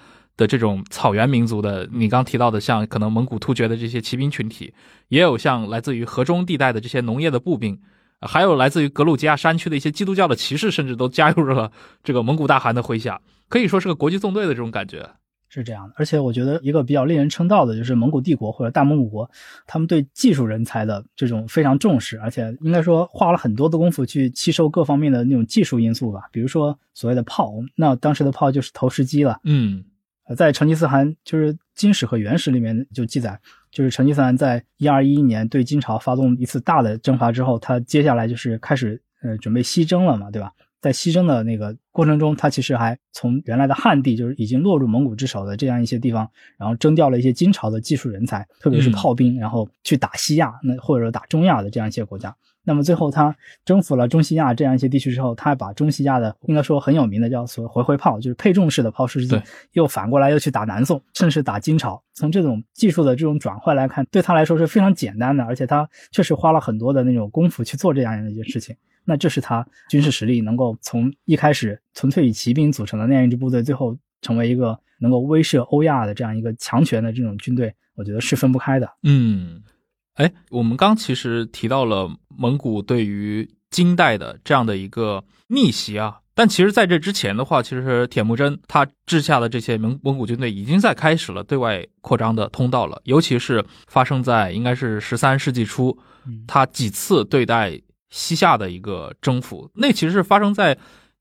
的这种草原民族的，你刚提到的像可能蒙古突厥的这些骑兵群体，也有像来自于河中地带的这些农业的步兵，呃还有来自于格鲁吉亚山区的一些基督教的骑士，甚至都加入了 这个蒙古大汗的麾下，可以说是个国际纵队的这种感觉。是这样的，而且我觉得一个比较令人称道的就是蒙古帝国或者大蒙古国，他们对技术人才的这种非常重视，而且应该说花了很多的功夫去吸收各方面的那种技术因素吧。比如说所谓的炮，那当时的炮就是投石机了。嗯呃在成吉思汗就是《金史》和《元史》里面就记载，就是成吉思汗在一二一一年对金朝发动一次大的征伐之后，他接下来就是开始呃准备西征了嘛，对吧？在西征的那个过程中，他其实还从原来的汉地，就是已经落入蒙古之手的这样一些地方，然后征调了一些金朝的技术人才，特别是嗯炮兵，然后去打西亚，那或者说打中亚的这样一些国家。那么最后他征服了中西亚这样一些地区之后，他还把中西亚的应该说很有名的叫所谓回回炮，就是配重式的炮射机对，又反过来又去打南宋，甚至打金朝。从这种技术的这种转换来看，对他来说是非常简单的，而且他确实花了很多的那种功夫去做这样的一件事情。那这是他军事实力能够从一开始纯粹以骑兵组成的那样一支部队，最后成为一个能够威慑欧亚的这样一个强权的这种军队，我觉得是分不开的。嗯，哎，我们刚其实提到了蒙古对于金代的这样的一个逆袭啊，但其实在这之前的话，其实铁木真他治下的这些蒙蒙古军队已经在开始了对外扩张的通道了，尤其是发生在应该是十三世纪初，嗯。他几次对待西夏的一个征服，那其实是发生在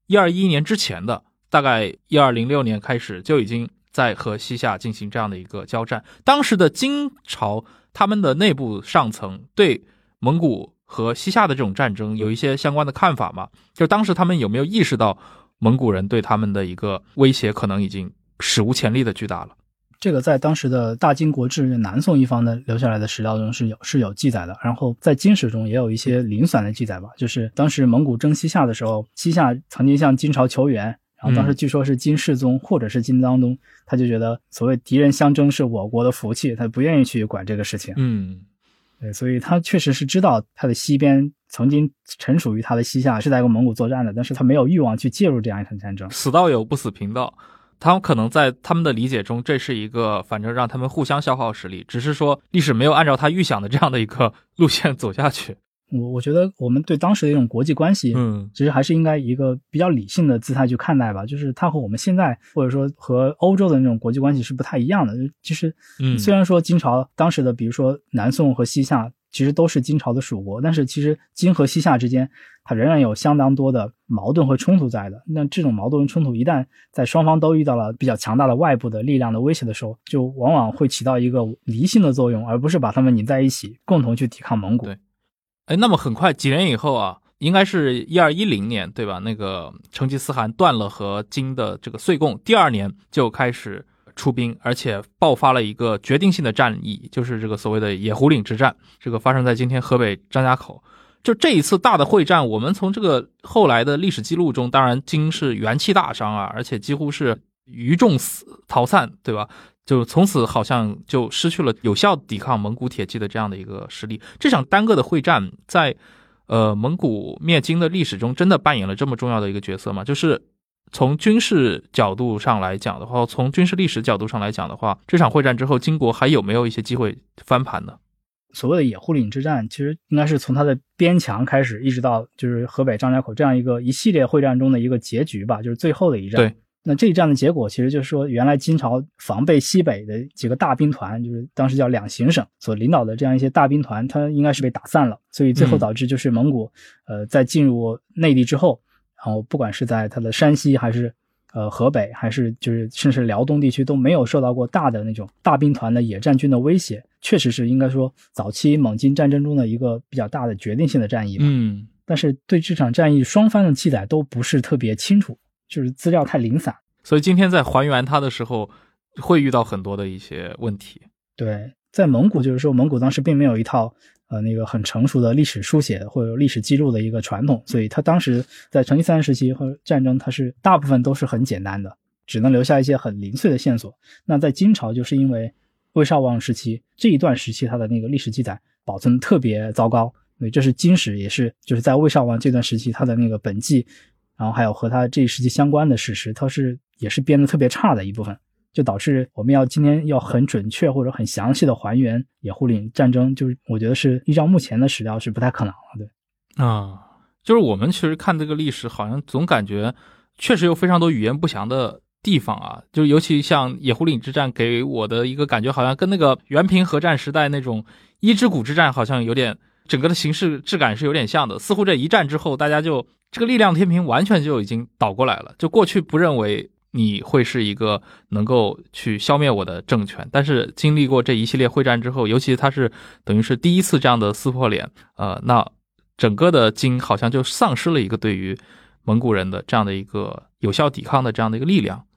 一二一一年之前的，大概一二零六年开始就已经在和西夏进行这样的一个交战。当时的金朝他们的内部上层对蒙古和西夏的这种战争有一些相关的看法吗？就当时他们有没有意识到蒙古人对他们的一个威胁可能已经史无前例的巨大了？这个在当时的大金国志南宋一方的留下来的史料中是有是有记载的，然后在金史中也有一些零散的记载吧，就是当时蒙古征西夏的时候，西夏曾经向金朝求援，然后当时据说是金世宗或者是金章宗，他就觉得所谓敌人相争是我国的福气，他不愿意去管这个事情。嗯，对，所以他确实是知道他的西边曾经臣属于他的西夏是在跟蒙古作战的，但是他没有欲望去介入这样一场战争。死道友不死贫道，他们可能在他们的理解中，这是一个反正让他们互相消耗实力，只是说历史没有按照他预想的这样的一个路线走下去。我我觉得我们对当时的一种国际关系，嗯其实还是应该以一个比较理性的姿态去看待吧。就是它和我们现在或者说和欧洲的那种国际关系是不太一样的。其实，嗯虽然说金朝当时的，比如说南宋和西夏，其实都是金朝的属国，但是其实金和西夏之间，它仍然有相当多的矛盾和冲突在的。那这种矛盾和冲突一旦在双方都遇到了比较强大的外部的力量的威胁的时候，就往往会起到一个离心的作用，而不是把他们拧在一起，共同去抵抗蒙古。对哎，那么很快几年以后啊，应该是一二一零年对吧？那个成吉思汗断了和金的这个岁贡，第二年就开始出兵，而且爆发了一个决定性的战役，就是这个所谓的野狐岭之战，这个发生在今天河北张家口。就这一次大的会战，我们从这个后来的历史记录中，当然金是元气大伤啊，而且几乎是余众死逃散，对吧？就从此好像就失去了有效抵抗蒙古铁骑的这样的一个实力。这场单个的会战在，呃蒙古灭金的历史中真的扮演了这么重要的一个角色吗？就是从军事角度上来讲的话，从军事历史角度上来讲的话，这场会战之后，金国还有没有一些机会翻盘呢？所谓的野狐岭之战，其实应该是从它的边墙开始，一直到就是河北张家口这样一个一系列会战中的一个结局吧，就是最后的一战。对，那这一战的结果，其实就是说，原来金朝防备西北的几个大兵团，就是当时叫两行省所领导的这样一些大兵团，它应该是被打散了，所以最后导致就是蒙古，呃，在进入内地之后，然后不管是在它的山西还是呃河北，还是就是甚至辽东地区都没有受到过大的那种大兵团的野战军的威胁，确实是应该说早期蒙金战争中的一个比较大的决定性的战役吧。嗯，但是对这场战役双方的记载都不是特别清楚，就是资料太零散。所以今天在还原它的时候，会遇到很多的一些问题。对，在蒙古就是说，蒙古当时并没有一套呃那个很成熟的历史书写或者历史记录的一个传统，所以他当时在成吉思汗时期和战争，它是大部分都是很简单的，只能留下一些很零碎的线索。那在金朝，就是因为魏少王时期这一段时期，它的那个历史记载保存特别糟糕，对，这是金史，也是就是在魏少王这段时期，他的那个本纪，然后还有和他这一时期相关的史实，它是也是编得特别差的一部分。就导致我们要今天要很准确或者很详细的还原野狐岭战争，就是我觉得是依照目前的史料是不太可能了。对，啊，就是我们其实看这个历史，好像总感觉确实有非常多语言不详的地方啊。就尤其像野狐岭之战，给我的一个感觉，好像跟那个元平合战时代那种伊之谷之战，好像有点整个的形式质感是有点像的。似乎这一战之后，大家就这个力量天平完全就已经倒过来了。就过去不认为。你会是一个能够去消灭我的政权，但是经历过这一系列会战之后，尤其它是等于是第一次这样的撕破脸，呃，那整个的金好像就丧失了一个对于蒙古人的这样的一个有效抵抗的这样的一个力量。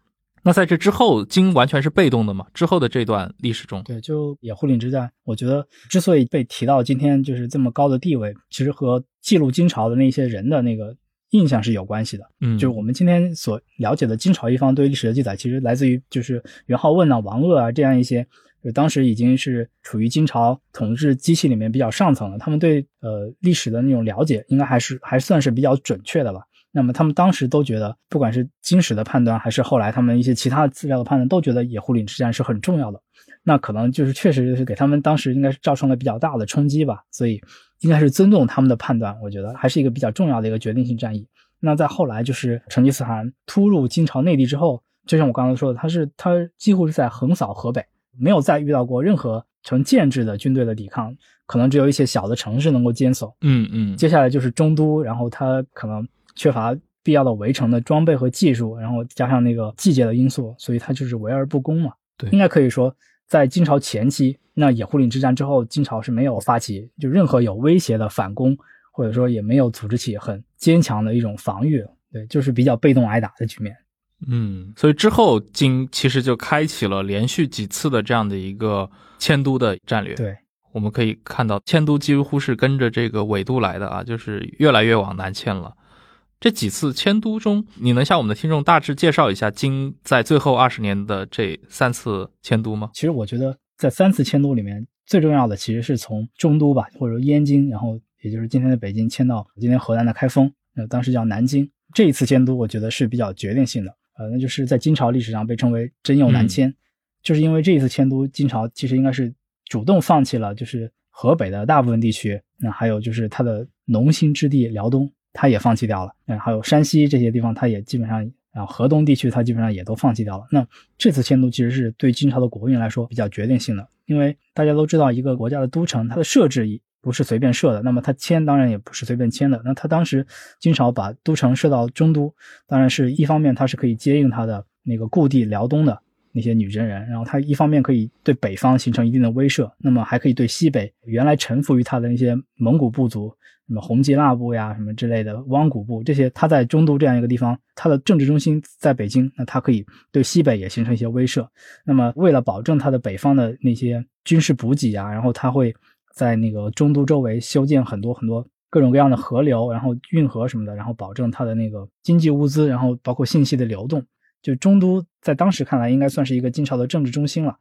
那在这之后，金完全是被动的嘛？之后的这段历史中，对，就野狐岭之战，我觉得之所以被提到今天就是这么高的地位，其实和记录金朝的那些人的那个。印象是有关系的，嗯，就是我们今天所了解的金朝一方对历史的记载，其实来自于就是元好问啊、王鄂啊这样一些，就当时已经是处于金朝统治机器里面比较上层了，他们对呃历史的那种了解，应该还是还算是比较准确的吧。那么他们当时都觉得，不管是金史的判断，还是后来他们一些其他资料的判断，都觉得野狐岭之战是很重要的。那可能就是确实是给他们当时应该是造成了比较大的冲击吧，所以应该是尊重他们的判断。我觉得还是一个比较重要的一个决定性战役。那在后来就是成吉思汗突入金朝内地之后，就像我刚才说的，他是他几乎是在横扫河北，没有再遇到过任何成建制的军队的抵抗，可能只有一些小的城市能够坚守。嗯嗯，接下来就是中都，然后他可能缺乏必要的围城的装备和技术，然后加上那个季节的因素，所以他就是围而不攻嘛。对，应该可以说。在金朝前期，那野狐岭之战之后，金朝是没有发起就任何有威胁的反攻，或者说也没有组织起很坚强的一种防御，对，就是比较被动挨打的局面。嗯，所以之后金其实就开启了连续几次的这样的一个迁都的战略。对，我们可以看到迁都几乎是跟着这个纬度来的啊，就是越来越往南迁了。这几次迁都中，你能向我们的听众大致介绍一下金在最后二十年的这三次迁都吗？其实我觉得在三次迁都里面，最重要的其实是从中都吧，或者说燕京，然后也就是今天的北京迁到今天河南的开封，呃，当时叫南京。这一次迁都，我觉得是比较决定性的，呃，那就是在金朝历史上被称为真右南迁，就是因为这一次迁都，金朝其实应该是主动放弃了，就是河北的大部分地区，那还有就是它的农心之地辽东。他也放弃掉了，嗯，还有山西这些地方，他也基本上啊，河东地区他基本上也都放弃掉了。那这次迁都其实是对金朝的国运来说比较决定性的，因为大家都知道，一个国家的都城，它的设置不是随便设的，那么它迁当然也不是随便迁的。那他当时金朝把都城设到中都，当然是一方面，它是可以接应他的那个故地辽东的那些女真人，然后它一方面可以对北方形成一定的威慑，那么还可以对西北原来臣服于他的那些蒙古部族。什么红吉腊部呀，什么之类的汪古部，这些他在中都这样一个地方，他的政治中心在北京，那他可以对西北也形成一些威慑。那么为了保证他的北方的那些军事补给啊，然后他会在那个中都周围修建很多很多各种各样的河流，然后运河什么的，然后保证他的那个经济物资，然后包括信息的流动。就中都在当时看来，应该算是一个金朝的政治中心了。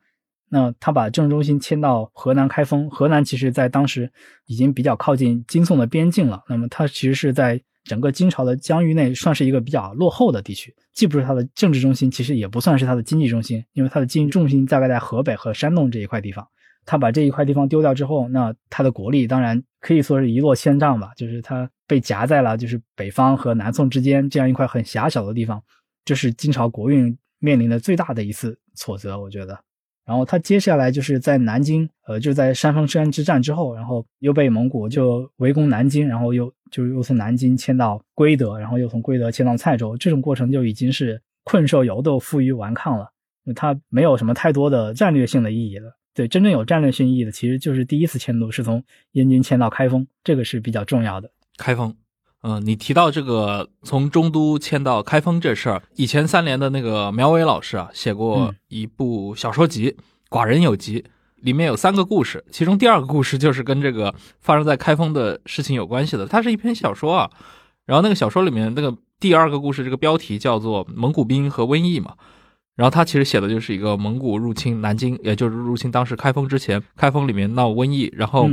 那他把政治中心迁到河南开封，河南其实在当时已经比较靠近金宋的边境了。那么它其实是在整个金朝的疆域内算是一个比较落后的地区，既不是它的政治中心，其实也不算是它的经济中心，因为它的经济重心大概在河北和山东这一块地方。他把这一块地方丢掉之后，那他的国力当然可以说是一落千丈吧，就是他被夹在了就是北方和南宋之间这样一块很狭小的地方，这是金朝国运面临的最大的一次挫折，我觉得。然后他接下来就是在南京，呃，就在山峰山之战之后，然后又被蒙古就围攻南京，然后又就又从南京迁到归德，然后又从归德迁到蔡州，这种过程就已经是困兽犹斗，负隅顽抗了。它没有什么太多的战略性的意义了。对，真正有战略性意义的，其实就是第一次迁都是从燕京迁到开封，这个是比较重要的。开封。嗯，你提到这个从中都迁到开封这事儿，以前三联的那个苗伟老师啊，写过一部小说集《寡人有疾》，里面有三个故事，其中第二个故事就是跟这个发生在开封的事情有关系的。它是一篇小说啊，然后那个小说里面那个第二个故事，这个标题叫做《蒙古兵和瘟疫》嘛，然后他其实写的就是一个蒙古入侵南京，也就是入侵当时开封之前，开封里面闹瘟疫，然后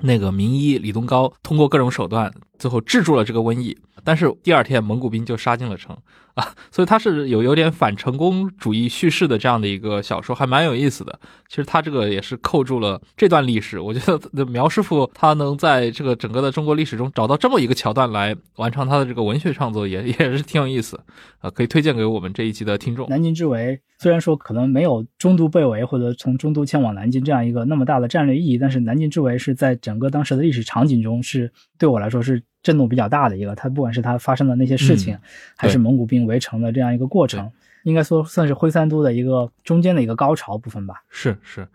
那个名医李东高通过各种手段。最后制住了这个瘟疫，但是第二天蒙古兵就杀进了城啊，所以他是有有点反成功主义叙事的这样的一个小说，还蛮有意思的。其实他这个也是扣住了这段历史。我觉得苗师傅他能在这个整个的中国历史中找到这么一个桥段来完成他的这个文学创作，也也是挺有意思啊，可以推荐给我们这一期的听众。南京之围虽然说可能没有中都被围或者从中都迁往南京这样一个那么大的战略意义，但是南京之围是在整个当时的历史场景中是对我来说是。震动比较大的一个，它不管是它发生的那些事情，还是蒙古兵围城的这样一个过程，应该说算是徽三都的一个中间的一个高潮部分吧。是是，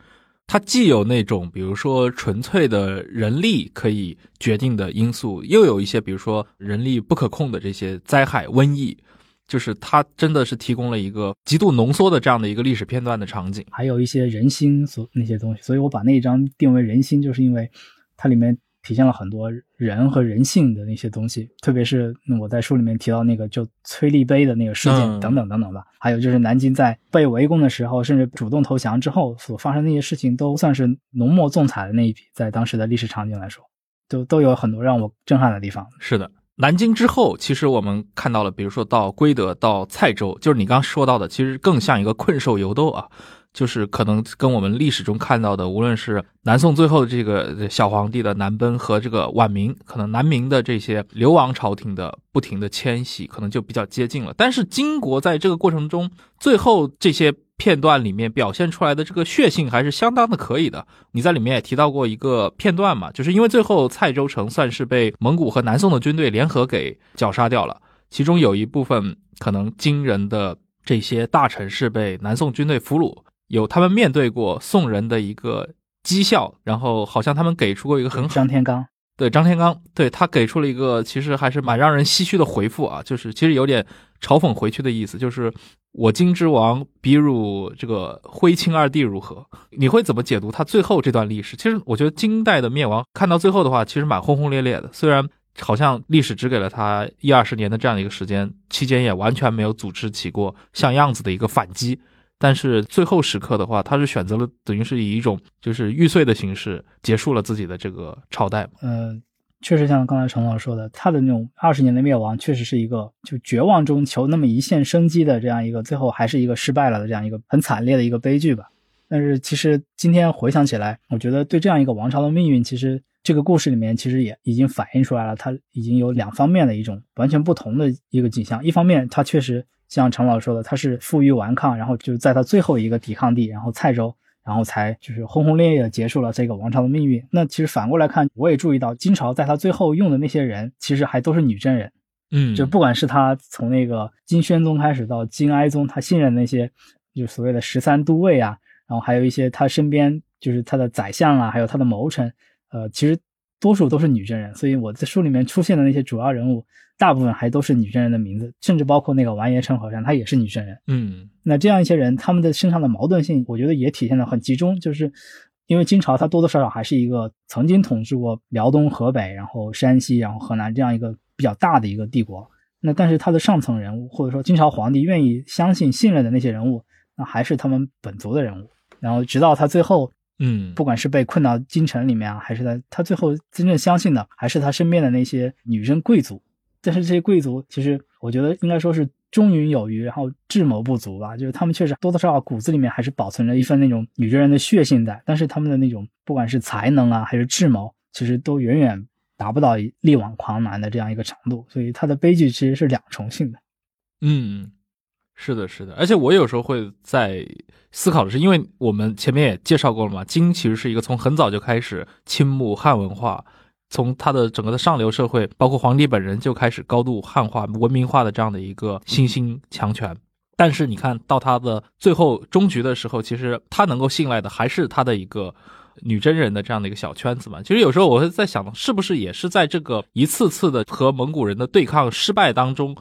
它既有那种比如说纯粹的人力可以决定的因素，又有一些比如说人力不可控的这些灾害、瘟疫，就是它真的是提供了一个极度浓缩的这样的一个历史片段的场景，还有一些人心所那些东西。所以我把那一章定为人心，就是因为它里面。体现了很多人和人性的那些东西，特别是我在书里面提到那个就崔立碑的那个事件等等等等吧。还有就是南京在被围攻的时候，甚至主动投降之后所发生那些事情，都算是浓墨重彩的那一笔。在当时的历史场景来说，都都有很多让我震撼的地方。是的，南京之后，其实我们看到了，比如说到归德、到蔡州，就是你刚说到的，其实更像一个困兽犹斗啊。就是可能跟我们历史中看到的，无论是南宋最后的这个小皇帝的南奔和这个晚明，可能南明的这些流亡朝廷的不停的迁徙，可能就比较接近了。但是金国在这个过程中，最后这些片段里面表现出来的这个血性还是相当的可以的。你在里面也提到过一个片段嘛，就是因为最后蔡州城算是被蒙古和南宋的军队联合给绞杀掉了，其中有一部分可能金人的这些大臣是被南宋军队俘虏。有他们面对过宋人的一个讥笑，然后好像他们给出过一个很好。张天罡，对张天罡，对他给出了一个其实还是蛮让人唏嘘的回复啊，就是其实有点嘲讽回去的意思，就是我金之王比汝这个徽钦二帝如何？你会怎么解读他最后这段历史？其实我觉得金代的灭亡看到最后的话，其实蛮轰轰烈烈的，虽然。好像历史只给了他一二十年的这样的一个时间，期间也完全没有组织起过像样子的一个反击。但是最后时刻的话，他是选择了等于是以一种就是玉碎的形式结束了自己的这个朝代。呃，确实像刚才陈老师说的，他的那种二十年的灭亡，确实是一个就绝望中求那么一线生机的这样一个，最后还是一个失败了的这样一个很惨烈的一个悲剧吧。但是其实今天回想起来，我觉得对这样一个王朝的命运，其实这个故事里面其实也已经反映出来了，它已经有两方面的一种完全不同的一个景象。一方面，它确实。像陈老师说的，他是负隅顽抗，然后就在他最后一个抵抗地，然后蔡州，然后才就是轰轰烈烈的结束了这个王朝的命运。那其实反过来看，我也注意到金朝在他最后用的那些人，其实还都是女真人。嗯，就不管是他从那个金宣宗开始到金哀宗，他信任那些就所谓的十三都尉啊，然后还有一些他身边就是他的宰相啊，还有他的谋臣，呃，其实多数都是女真人。所以我在书里面出现的那些主要人物。大部分还都是女真人的名字，甚至包括那个完颜陈和尚，他也是女真人。嗯，那这样一些人，他们的身上的矛盾性，我觉得也体现的很集中，就是因为金朝它多多少少还是一个曾经统治过辽东、河北，然后山西，然后河南这样一个比较大的一个帝国。那但是他的上层人物，或者说金朝皇帝愿意相信、信任的那些人物，那还是他们本族的人物。然后直到他最后，嗯，不管是被困到京城里面啊，还是在他最后真正相信的，还是他身边的那些女真贵族。但是这些贵族，其实我觉得应该说是忠允有余，然后智谋不足吧。就是他们确实多多少少骨子里面还是保存着一份那种女真人的血性在，但是他们的那种不管是才能啊，还是智谋，其实都远远达不到力挽狂澜的这样一个程度。所以他的悲剧其实是两重性的。嗯，是的，是的。而且我有时候会在思考的是，因为我们前面也介绍过了嘛，金其实是一个从很早就开始倾慕汉文化。从他的整个的上流社会，包括皇帝本人就开始高度汉化、文明化的这样的一个新兴强权。但是你看到他的最后终局的时候，其实他能够信赖的还是他的一个女真人的这样的一个小圈子嘛。其实有时候我会在想，是不是也是在这个一次次的和蒙古人的对抗失败当中，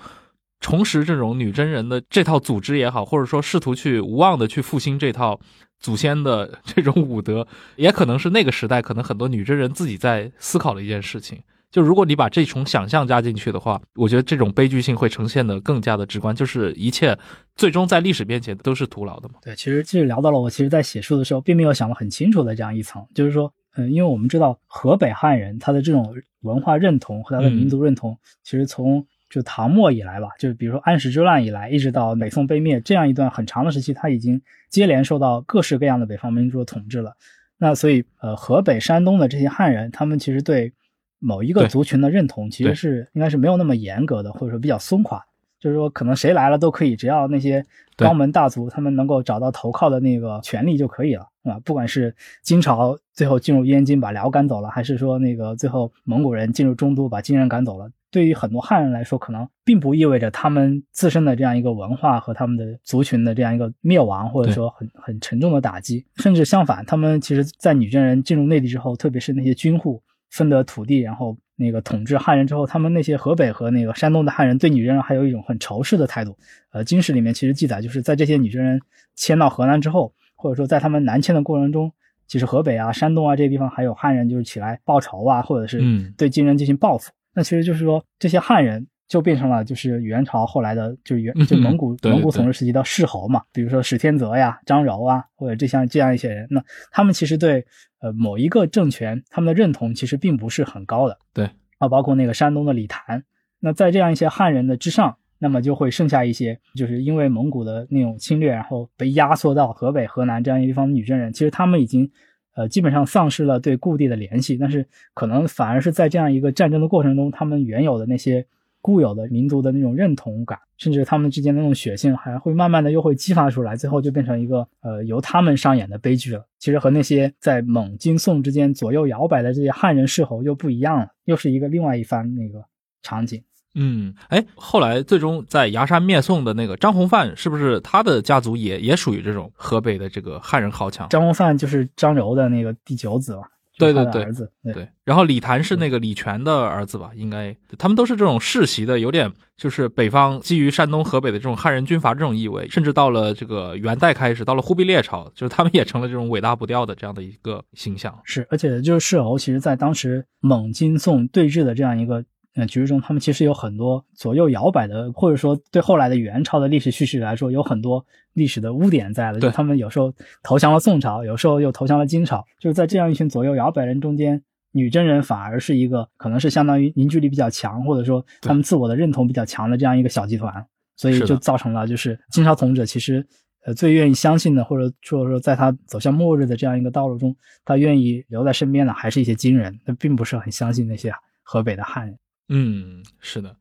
重拾这种女真人的这套组织也好，或者说试图去无望的去复兴这套。祖先的 这种武德，也可能是那个时代可能很多女真人自己在思考的一件事情。就如果你把这种想象加进去的话，我觉得这种悲剧性会呈现的更加的直观。就是一切最终在历史面前都是徒劳的嘛。对，其实其实聊到了我其实在写书的时候，并没有想得很清楚的这样一层，就是说，嗯，因为我们知道河北汉人他的这种文化认同和他的民族认同，其实从就唐末以来吧，就比如说安史之乱以来，一直到北宋被灭这样一段很长的时期，他已经接连受到各式各样的北方民族的统治了。那所以，呃，河北、山东的这些汉人，他们其实对某一个族群的认同，其实是应该是没有那么严格的，或者说比较松垮。就是说，可能谁来了都可以，只要那些高门大族他们能够找到投靠的那个权利就可以了，啊，不管是金朝最后进入燕京把辽赶走了，还是说那个最后蒙古人进入中都把金人赶走了。对于很多汉人来说，可能并不意味着他们自身的这样一个文化和他们的族群的这样一个灭亡，或者说很很沉重的打击。甚至相反，他们其实，在女真人进入内地之后，特别是那些军户分得土地，然后那个统治汉人之后，他们那些河北和那个山东的汉人对女真人还有一种很仇视的态度。呃，经史里面其实记载，就是在这些女真人迁到河南之后，或者说在他们南迁的过程中，其实河北啊、山东啊这些地方还有汉人就是起来报仇啊，或者是对金人进行报复。那其实就是说，这些汉人就变成了就是元朝后来的，就是元就蒙古蒙古统治时期的世侯嘛，比如说史天泽呀、张柔啊，或者这像这样一些人，那他们其实对呃某一个政权他们的认同其实并不是很高的。对啊，包括那个山东的李谭，那在这样一些汉人的之上，那么就会剩下一些，就是因为蒙古的那种侵略，然后被压缩到河北、河南这样一地方的女真人，其实他们已经。呃，基本上丧失了对故地的联系，但是可能反而是在这样一个战争的过程中，他们原有的那些固有的民族的那种认同感，甚至他们之间的那种血性，还会慢慢的又会激发出来，最后就变成一个呃由他们上演的悲剧了。其实和那些在蒙金宋之间左右摇摆的这些汉人世侯又不一样了，又是一个另外一番那个场景。嗯，哎，后来最终在崖山灭宋的那个张弘范，是不是他的家族也也属于这种河北的这个汉人豪强？张弘范就是张柔的那个第九子吧？对对对，儿子对。然后李谭是那个李全的儿子吧？应该他们都是这种世袭的，有点就是北方基于山东、河北的这种汉人军阀这种意味，甚至到了这个元代开始，到了忽必烈朝，就是他们也成了这种伟大不掉的这样的一个形象。是，而且就是世侯，其实在当时蒙金宋对峙的这样一个。嗯局势中，他们其实有很多左右摇摆的，或者说对后来的元朝的历史叙事来说，有很多历史的污点在了。对就他们有时候投降了宋朝，有时候又投降了金朝，就是在这样一群左右摇摆人中间，女真人反而是一个可能是相当于凝聚力比较强，或者说他们自我的认同比较强的这样一个小集团，所以就造成了就是金朝统治者其实。呃，最愿意相信的，或者说说在他走向末日的这样一个道路中，他愿意留在身边的还是一些金人，他并不是很相信那些河北的汉人。嗯，是的。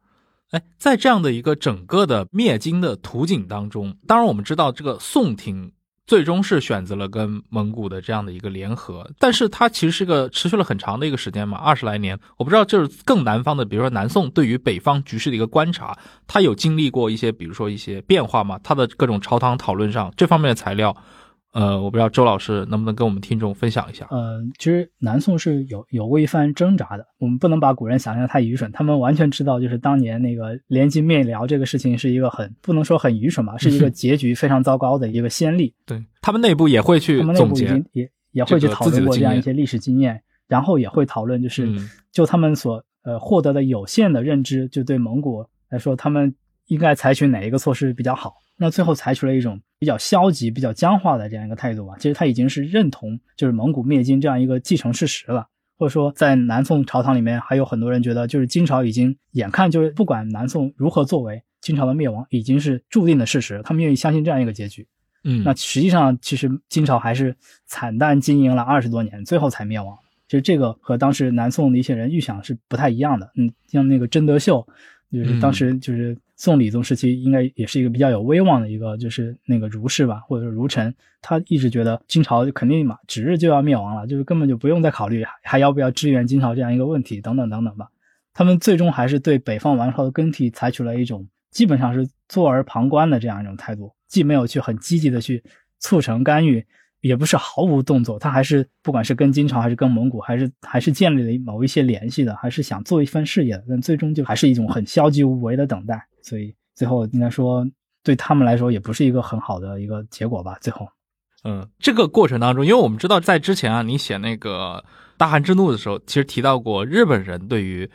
哎，在这样的一个整个的灭金的图景当中，当然我们知道这个宋廷最终是选择了跟蒙古的这样的一个联合，但是它其实是个持续了很长的一个时间嘛，二十来年。我不知道就是更南方的，比如说南宋对于北方局势的一个观察，它有经历过一些，比如说一些变化吗？它的各种朝堂讨论上这方面的材料，呃，我不知道周老师能不能跟我们听众分享一下？呃，其实南宋是有有过一番挣扎的。我们不能把古人想象太愚蠢，他们完全知道，就是当年那个联金灭辽这个事情是一个很不能说很愚蠢吧，是一个 结局非常糟糕的一个先例。对他们内部也会去他们内总结也也会去讨论过这样一些历史经验，然后也会讨论就是嗯就他们所呃获得的有限的认知，就对蒙古来说，他们应该采取哪一个措施比较好？那最后采取了一种比较消极、比较僵化的这样一个态度吧。其实他已经是认同就是蒙古灭金这样一个既成事实了，或者说在南宋朝堂里面还有很多人觉得，就是金朝已经眼看就是不管南宋如何作为，金朝的灭亡已经是注定的事实，他们愿意相信这样一个结局。嗯，那实际上，其实金朝还是惨淡经营了二十多年，最后才灭亡。其实这个和当时南宋的一些人预想是不太一样的。嗯，像那个真德秀，就是当时就是宋理宗时期，应该也是一个比较有威望的一个，就是那个儒士吧，或者说儒臣，他一直觉得金朝就肯定嘛，指日就要灭亡了，就是根本就不用再考虑还还要不要支援金朝这样一个问题，等等等等吧。他们最终还是对北方王朝的更替采取了一种基本上是坐而旁观的这样一种态度，既没有去很积极的去促成干预，也不是毫无动作，他还是不管是跟金朝还是跟蒙古，还是还是建立了某一些联系的，还是想做一番事业的，但最终就还是一种很消极无为的等待，所以最后应该说对他们来说也不是一个很好的一个结果吧。最后，嗯，这个过程当中，因为我们知道在之前啊，你写那个大汉之怒的时候，其实提到过日本人对于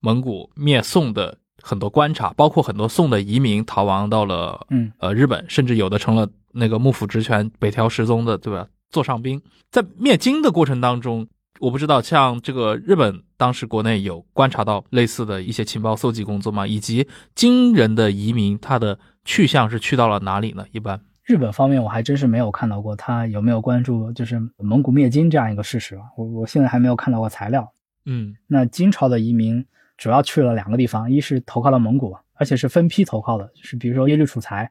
蒙古灭宋的很多观察，包括很多宋的移民逃亡到了嗯呃日本，甚至有的成了那个幕府职权北条时宗的对吧座上宾。在灭金的过程当中，我不知道像这个日本当时国内有观察到类似的一些情报搜集工作吗？以及金人的移民他的去向是去到了哪里呢？一般。日本方面我还真是没有看到过他有没有关注就是蒙古灭金这样一个事实啊，我我现在还没有看到过材料。嗯那金朝的移民主要去了两个地方，一是投靠了蒙古，而且是分批投靠的，就是比如说耶律楚材，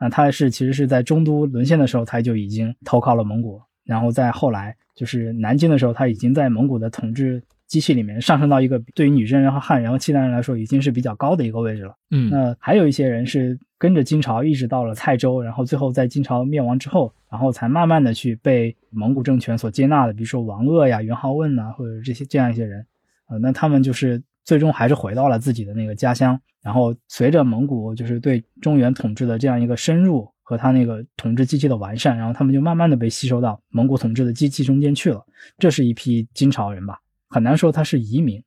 啊，他是其实是在中都沦陷的时候，他就已经投靠了蒙古，然后在后来就是南京的时候，他已经在蒙古的统治机器里面上升到一个对于女真人和汉人和契丹人来说已经是比较高的一个位置了。嗯那还有一些人是跟着金朝一直到了蔡州，然后最后在金朝灭亡之后，然后才慢慢的去被蒙古政权所接纳的，比如说王鄂呀、元好问呐，或者这些这样一些人，呃，那他们就是最终还是回到了自己的那个家乡，然后随着蒙古就是对中原统治的这样一个深入和他那个统治机器的完善，然后他们就慢慢的被吸收到蒙古统治的机器中间去了。这是一批金朝人吧，很难说他是移民。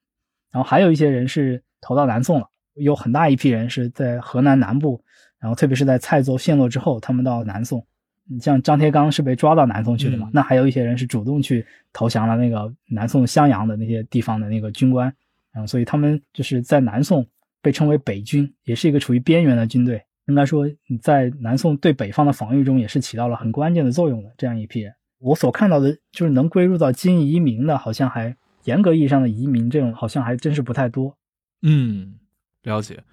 然后还有一些人是投到南宋了，有很大一批人是在河南南部，然后特别是在蔡州陷落之后，他们到南宋。你像张贴刚是被抓到南宋去的嘛？嗯那还有一些人是主动去投降了那个南宋襄阳的那些地方的那个军官，然后所以他们就是在南宋被称为北军，也是一个处于边缘的军队。应该说，在南宋对北方的防御中也是起到了很关键的作用的这样一批人。我所看到的就是能归入到金移民的，好像还严格意义上的移民这种，好像还真是不太多。嗯，了解。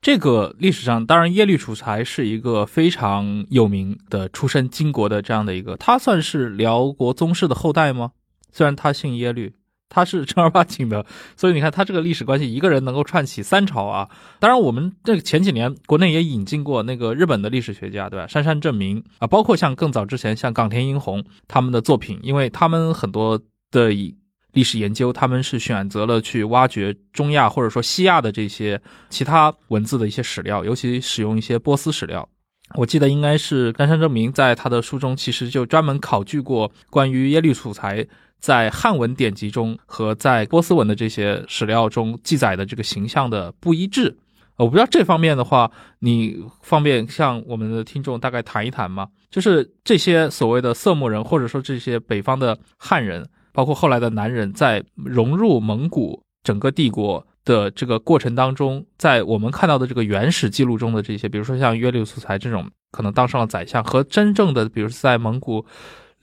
这个历史上，当然耶律楚材是一个非常有名的出身金国的这样的一个，他算是辽国宗室的后代吗？虽然他姓耶律，他是正儿八经的，所以你看他这个历史关系，一个人能够串起三朝啊。当然，我们这个前几年国内也引进过那个日本的历史学家，对吧？杉山正明啊，包括像更早之前像冈田英弘他们的作品，因为他们很多的以历史研究，他们是选择了去挖掘中亚或者说西亚的这些其他文字的一些史料，尤其使用一些波斯史料。我记得应该是杉山正明在他的书中，其实就专门考据过关于耶律楚材在汉文典籍中和在波斯文的这些史料中记载的这个形象的不一致。我不知道这方面的话，你方便向我们的听众大概谈一谈吗？就是这些所谓的色目人，或者说这些北方的汉人，包括后来的南人，在融入蒙古整个帝国的这个过程当中，在我们看到的这个原始记录中的这些，比如说像约律素材这种可能当上了宰相，和真正的，比如在蒙古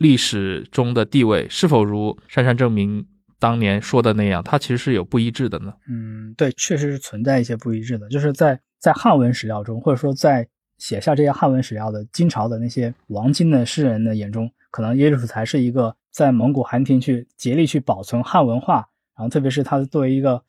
历史中的地位，是否如珊珊正明当年说的那样，它其实是有不一致的呢？嗯，对，确实是存在一些不一致的，就是在在汉文史料中，或者说在写下这些汉文史料的金朝的那些王金的诗人的眼中，可能耶律楚材是一个在蒙古汗庭去竭力去保存汉文化，然后特别是他作为一个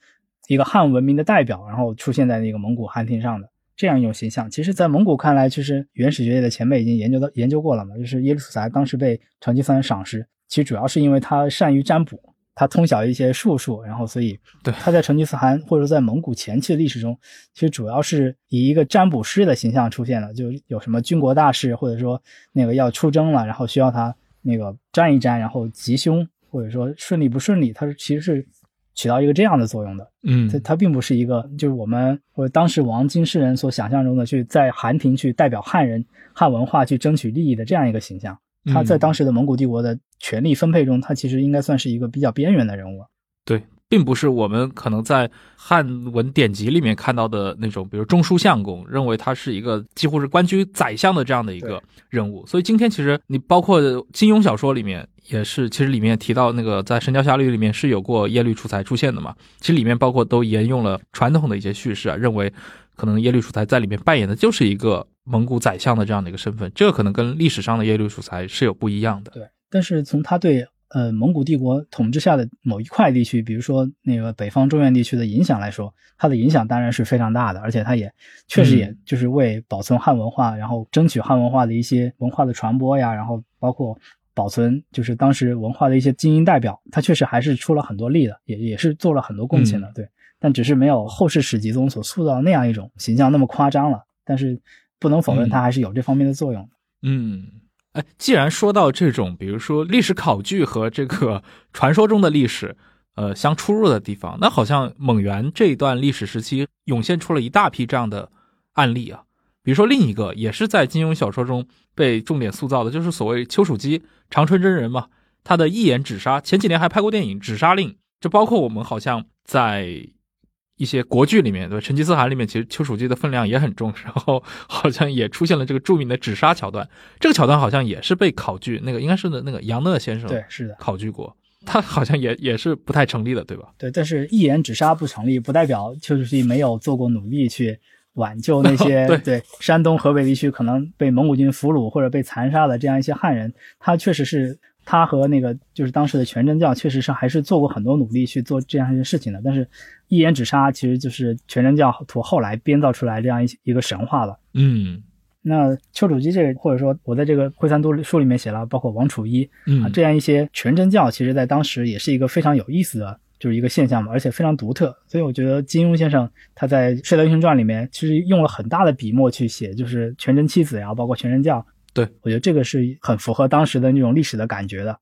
一个汉文明的代表，然后出现在那个蒙古汗庭上的这样一种形象。其实，在蒙古看来，其实原始学界的前辈已经研究到研究过了嘛，就是耶律楚材当时被成吉思汗赏识，其实主要是因为他善于占卜。他通晓一些术数，然后所以对他在成吉思汗或者说在蒙古前期的历史中，其实主要是以一个占卜师的形象出现了，就有什么军国大事，或者说那个要出征了，然后需要他那个占一占，然后吉凶或者说顺利不顺利，他是其实是起到一个这样的作用的。嗯，它它并不是一个就是我们或者当时王金世人所想象中的去在韩庭去代表汉人汉文化去争取利益的这样一个形象。他在当时的蒙古帝国的权力分配中，他其实应该算是一个比较边缘的人物。对，并不是我们可能在汉文典籍里面看到的那种，比如中书相公，认为他是一个几乎是官居宰相的这样的一个人物。所以今天其实你包括金庸小说里面也是，其实里面提到那个在《神雕侠侣》里面是有过耶律楚材出现的嘛？其实里面包括都沿用了传统的一些叙事啊，认为可能耶律楚材在里面扮演的就是一个。蒙古宰相的这样的一个身份，这个可能跟历史上的耶律楚材是有不一样的。对，但是从他对呃蒙古帝国统治下的某一块地区，比如说那个北方中原地区的影响来说，它的影响当然是非常大的，而且它也确实也就是为保存汉文化，然后争取汉文化的一些文化的传播呀，然后包括保存就是当时文化的一些精英代表，他确实还是出了很多力的，也也是做了很多贡献的。对，但只是没有后世史籍中所塑造那样一种形象那么夸张了，但是。不能否认，它还是有这方面的作用。嗯，哎，既然说到这种，比如说历史考据和这个传说中的历史，呃，相出入的地方，那好像蒙元这一段历史时期涌现出了一大批这样的案例啊。比如说另一个也是在金庸小说中被重点塑造的，就是所谓丘处机、长春真人嘛，他的一眼止杀，前几年还拍过电影《止杀令》，就包括我们好像在。一些国剧里面，对成吉思汗里面，其实丘处机的分量也很重，然后好像也出现了这个著名的止杀桥段。这个桥段好像也是被考据，那个应该是的那个杨讷先生对是的考据过，他好像也也是不太成立的，对吧？对，但是一言止杀不成立，不代表丘处机没有做过努力去挽救那些 对山东河北地区可能被蒙古军俘虏或者被残杀的这样一些汉人，他确实是。他和那个就是当时的全真教，确实是还是做过很多努力去做这样一些事情的。但是，一言止杀其实就是全真教徒后来编造出来这样一一个神话了。嗯，那丘处机这个，或者说我在这个《会三都书里面写了，包括王楚一啊这样一些全真教，其实在当时也是一个非常有意思的，就是一个现象嘛，而且非常独特。所以我觉得金庸先生他在《射雕英雄传》里面其实用了很大的笔墨去写，就是全真七子呀，包括全真教。对，我觉得这个是很符合当时的那种历史的感觉的。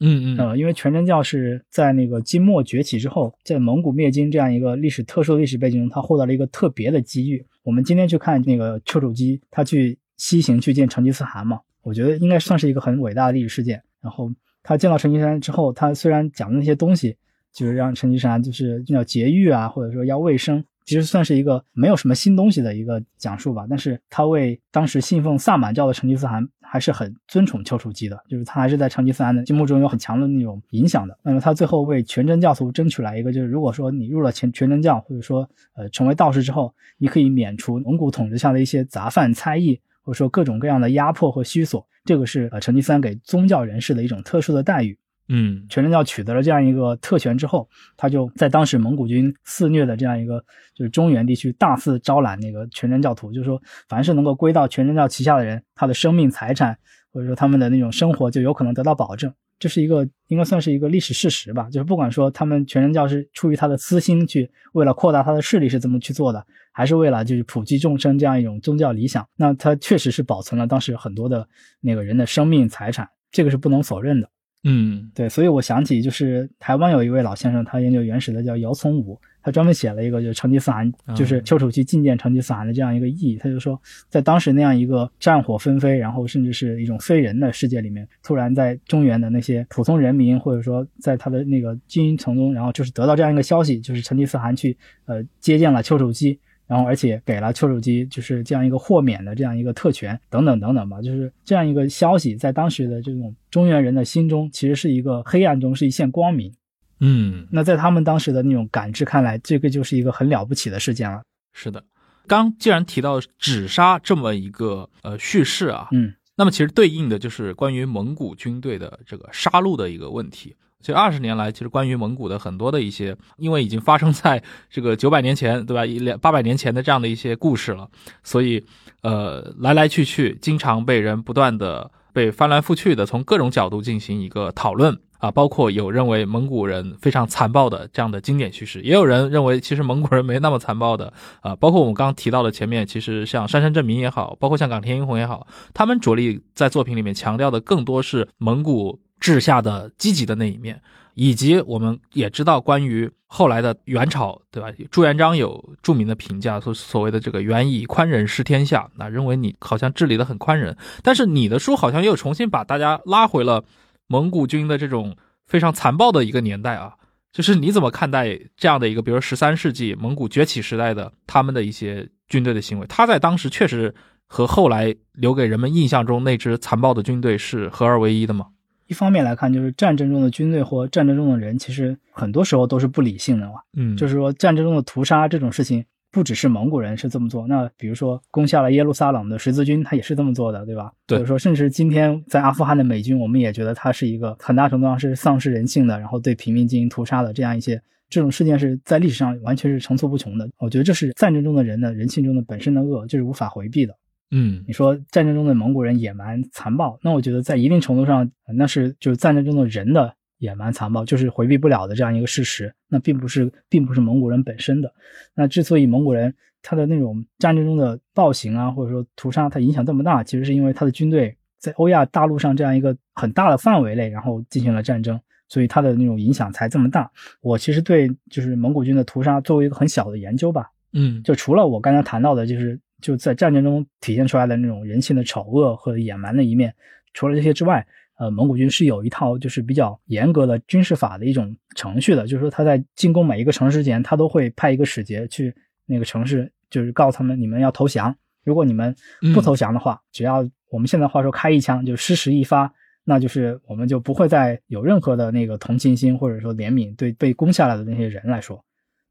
嗯嗯，呃，因为全真教是在那个金末崛起之后，在蒙古灭金这样一个历史特殊的历史背景中，他获得了一个特别的机遇。我们今天去看那个丘处机，他去西行去见成吉思汗嘛，我觉得应该算是一个很伟大的历史事件。然后他见到成吉思汗之后，他虽然讲的那些东西，就是让成吉思汗就是要节欲啊，或者说要卫生。其实算是一个没有什么新东西的一个讲述吧，但是他为当时信奉萨满教的成吉思汗还是很尊崇丘处机的，就是他还是在成吉思汗的心目中有很强的那种影响的。那么他最后为全真教徒争取来一个，就是如果说你入了全全真教，或者说呃成为道士之后，你可以免除蒙古统治下的一些杂犯猜疑，或者说各种各样的压迫和虚索，这个是呃成吉思汗给宗教人士的一种特殊的待遇。嗯，全真教取得了这样一个特权之后，他就在当时蒙古军肆虐的这样一个就是中原地区大肆招揽那个全真教徒，就是说凡是能够归到全真教旗下的人，他的生命财产或者说他们的那种生活就有可能得到保证。这是一个应该算是一个历史事实吧，就是不管说他们全真教是出于他的私心去为了扩大他的势力是这么去做的，还是为了就是普及众生这样一种宗教理想，那他确实是保存了当时很多的那个人的生命财产，这个是不能否认的。嗯对，所以我想起就是台湾有一位老先生，他研究原始的叫姚从武，他专门写了一个就是成吉思汗，就是丘处机觐见成吉思汗的这样一个意义。他就说，在当时那样一个战火纷飞，然后甚至是一种非人的世界里面，突然在中原的那些普通人民，或者说在他的那个军营层中，然后就是得到这样一个消息，就是成吉思汗去呃接见了丘处机。然后，而且给了丘处机就是这样一个豁免的这样一个特权，等等等等吧，就是这样一个消息，在当时的这种中原人的心中，其实是一个黑暗中是一线光明。嗯，那在他们当时的那种感知看来，这个就是一个很了不起的事件了。是的。刚既然提到纸杀这么一个呃叙事啊，嗯，那么其实对应的就是关于蒙古军队的这个杀戮的一个问题。其实二十年来，其实关于蒙古的很多的一些，因为已经发生在这个九百年前，对吧？一两八百年前的这样的一些故事了，所以呃，来来去去，经常被人不断的被翻来覆去的从各种角度进行一个讨论啊，包括有认为蒙古人非常残暴的这样的经典叙事，也有人认为其实蒙古人没那么残暴的啊，包括我们刚提到的前面，其实像山山正明也好，包括像冈田英弘也好，他们着力在作品里面强调的更多是蒙古。治下的积极的那一面，以及我们也知道关于后来的元朝，对吧？朱元璋有著名的评价，所所谓的这个“元以宽仁治天下”，那认为你好像治理的很宽仁。但是你的书好像又重新把大家拉回了蒙古军的这种非常残暴的一个年代啊。就是你怎么看待这样的一个，比如十三世纪蒙古崛起时代的他们的一些军队的行为？他在当时确实和后来留给人们印象中那支残暴的军队是合二为一的吗？一方面来看，就是战争中的军队或战争中的人，其实很多时候都是不理性的嘛。嗯，就是说战争中的屠杀这种事情，不只是蒙古人是这么做，那比如说攻下了耶路撒冷的十字军，他也是这么做的，对吧？对。或者说，甚至今天在阿富汗的美军，我们也觉得他是一个很大程度上是丧失人性的，然后对平民进行屠杀的这样一些这种事件，是在历史上完全是层出不穷的。我觉得这是战争中的人的人性中的本身的恶，这是无法回避的。嗯，你说战争中的蒙古人野蛮残暴，那我觉得在一定程度上，那是就是战争中的人的野蛮残暴，就是回避不了的这样一个事实。那并不是，并不是蒙古人本身的。那之所以蒙古人他的那种战争中的暴行啊，或者说屠杀，他影响这么大，其实是因为他的军队在欧亚大陆上这样一个很大的范围内，然后进行了战争，所以他的那种影响才这么大。我其实对就是蒙古军的屠杀作为一个很小的研究吧，嗯，就除了我刚才谈到的，就是。就在战争中体现出来的那种人性的丑恶和野蛮的一面，除了这些之外，呃，蒙古军是有一套就是比较严格的军事法的一种程序的，就是说他在进攻每一个城市前，他都会派一个使节去那个城市，就是告诉他们你们要投降，如果你们不投降的话，只要我们现在话说开一枪就失时一发，那就是我们就不会再有任何的那个同情心或者说怜悯对被攻下来的那些人来说。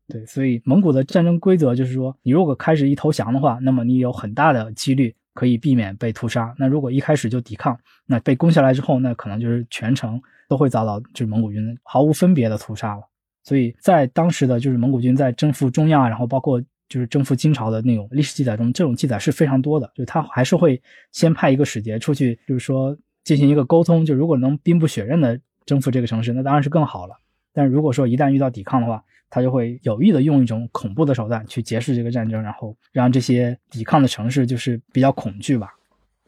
对，所以蒙古的战争规则就是说，你如果开始一投降的话，那么你有很大的几率可以避免被屠杀。那如果一开始就抵抗，那被攻下来之后，那可能就是全程都会遭到就是蒙古军毫无分别的屠杀了。所以在当时的就是蒙古军在征服中亚，然后包括就是征服金朝的那种历史记载中，这种记载是非常多的。就他还是会先派一个使节出去，就是说进行一个沟通。就如果能兵不血刃的征服这个城市，那当然是更好了。但如果说一旦遇到抵抗的话，他就会有意的用一种恐怖的手段去结束这个战争，然后让这些抵抗的城市就是比较恐惧吧。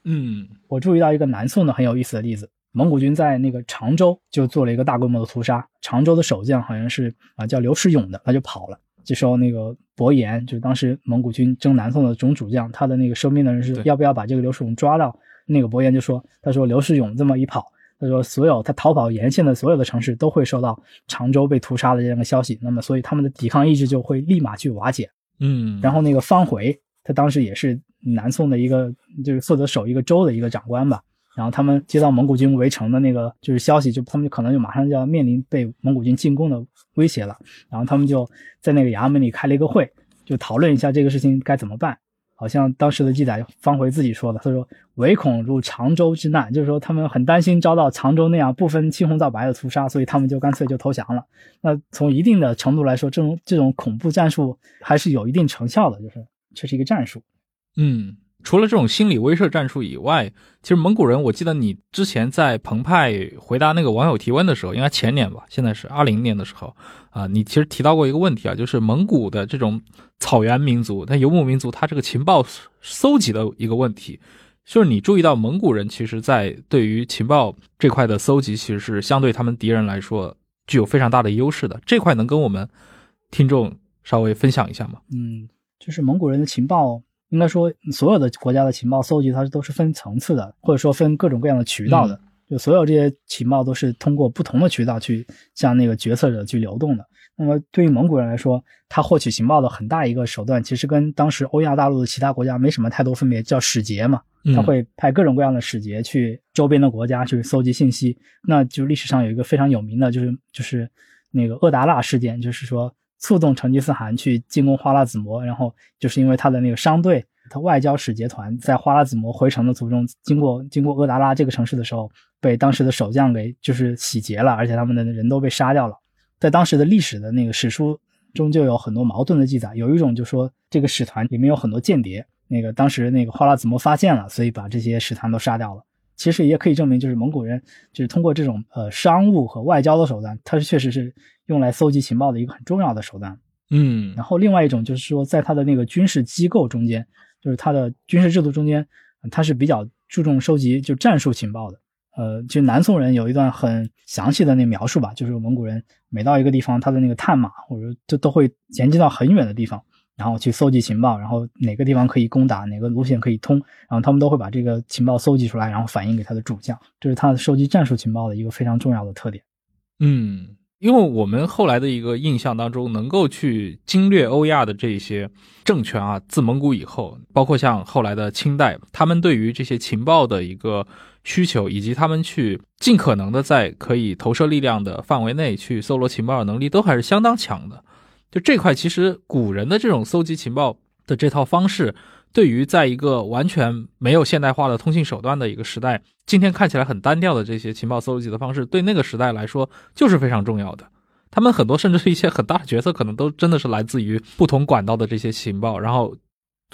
嗯，我注意到一个南宋的很有意思的例子，蒙古军在那个常州就做了一个大规模的屠杀。常州的守将好像是啊叫刘世勇的，他就跑了。这时候那个伯颜，就是当时蒙古军征南宋的总主将，他的那个收兵的人是要不要把这个刘世勇抓到？那个伯颜就说，他说刘世勇这么一跑。他说：“所有他逃跑沿线的所有的城市都会收到常州被屠杀的这样的消息，那么所以他们的抵抗意志就会立马去瓦解。嗯，然后那个方回，他当时也是南宋的一个就是负责守一个州的一个长官吧。然后他们接到蒙古军围城的那个就是消息，就他们就可能就马上就要面临被蒙古军进攻的威胁了。然后他们就在那个衙门里开了一个会，就讨论一下这个事情该怎么办。”好像当时的记载，方回自己说的，他说唯恐入常州之难，就是说他们很担心遭到常州那样不分青红皂白的屠杀，所以他们就干脆就投降了。那从一定的程度来说，这种这种恐怖战术还是有一定成效的，就是这是一个战术。嗯。除了这种心理威慑战术以外，其实蒙古人，我记得你之前在澎湃回答那个网友提问的时候，应该前年吧，现在是二零年的时候啊，你其实提到过一个问题啊，就是蒙古的这种草原民族，它游牧民族，它这个情报搜集的一个问题，就是你注意到蒙古人其实，在对于情报这块的搜集，其实是相对他们敌人来说具有非常大的优势的。这块能跟我们听众稍微分享一下吗？嗯，就是蒙古人的情报，应该说所有的国家的情报搜集，它都是分层次的，或者说分各种各样的渠道的。就所有这些情报都是通过不同的渠道去向那个决策者去流动的。那么对于蒙古人来说，他获取情报的很大一个手段，其实跟当时欧亚大陆的其他国家没什么太多分别，叫使节嘛。他会派各种各样的使节去周边的国家去搜集信息。那就历史上有一个非常有名的，就是就是那个厄达腊事件，就是说触动成吉思汗去进攻花剌子模，然后就是因为他的那个商队，他外交使节团在花剌子模回城的途中，经过经过厄达拉这个城市的时候，被当时的守将给就是洗劫了，而且他们的人都被杀掉了。在当时的历史的那个史书中，就有很多矛盾的记载。有一种就说这个使团里面有很多间谍，那个当时那个花剌子模发现了，所以把这些使团都杀掉了。其实也可以证明，就是蒙古人就是通过这种呃商务和外交的手段，它是确实是用来搜集情报的一个很重要的手段。嗯，然后另外一种就是说，在他的那个军事机构中间，就是他的军事制度中间，他是比较注重收集就战术情报的。呃，就南宋人有一段很详细的那描述吧，就是蒙古人每到一个地方，他的那个探马或者就都会前进到很远的地方，然后去搜集情报，然后哪个地方可以攻打，哪个路线可以通，然后他们都会把这个情报搜集出来，然后反映给他的主将，这是他收集战术情报的一个非常重要的特点。嗯，因为我们后来的一个印象当中，能够去经略欧亚的这些政权啊，自蒙古以后，包括像后来的清代，他们对于这些情报的一个。需求以及他们去尽可能的在可以投射力量的范围内去搜罗情报的能力都还是相当强的。就这块，其实古人的这种搜集情报的这套方式，对于在一个完全没有现代化的通信手段的一个时代，今天看起来很单调的这些情报搜集的方式，对那个时代来说就是非常重要的。他们很多甚至是一些很大的决策，可能都真的是来自于不同管道的这些情报，然后。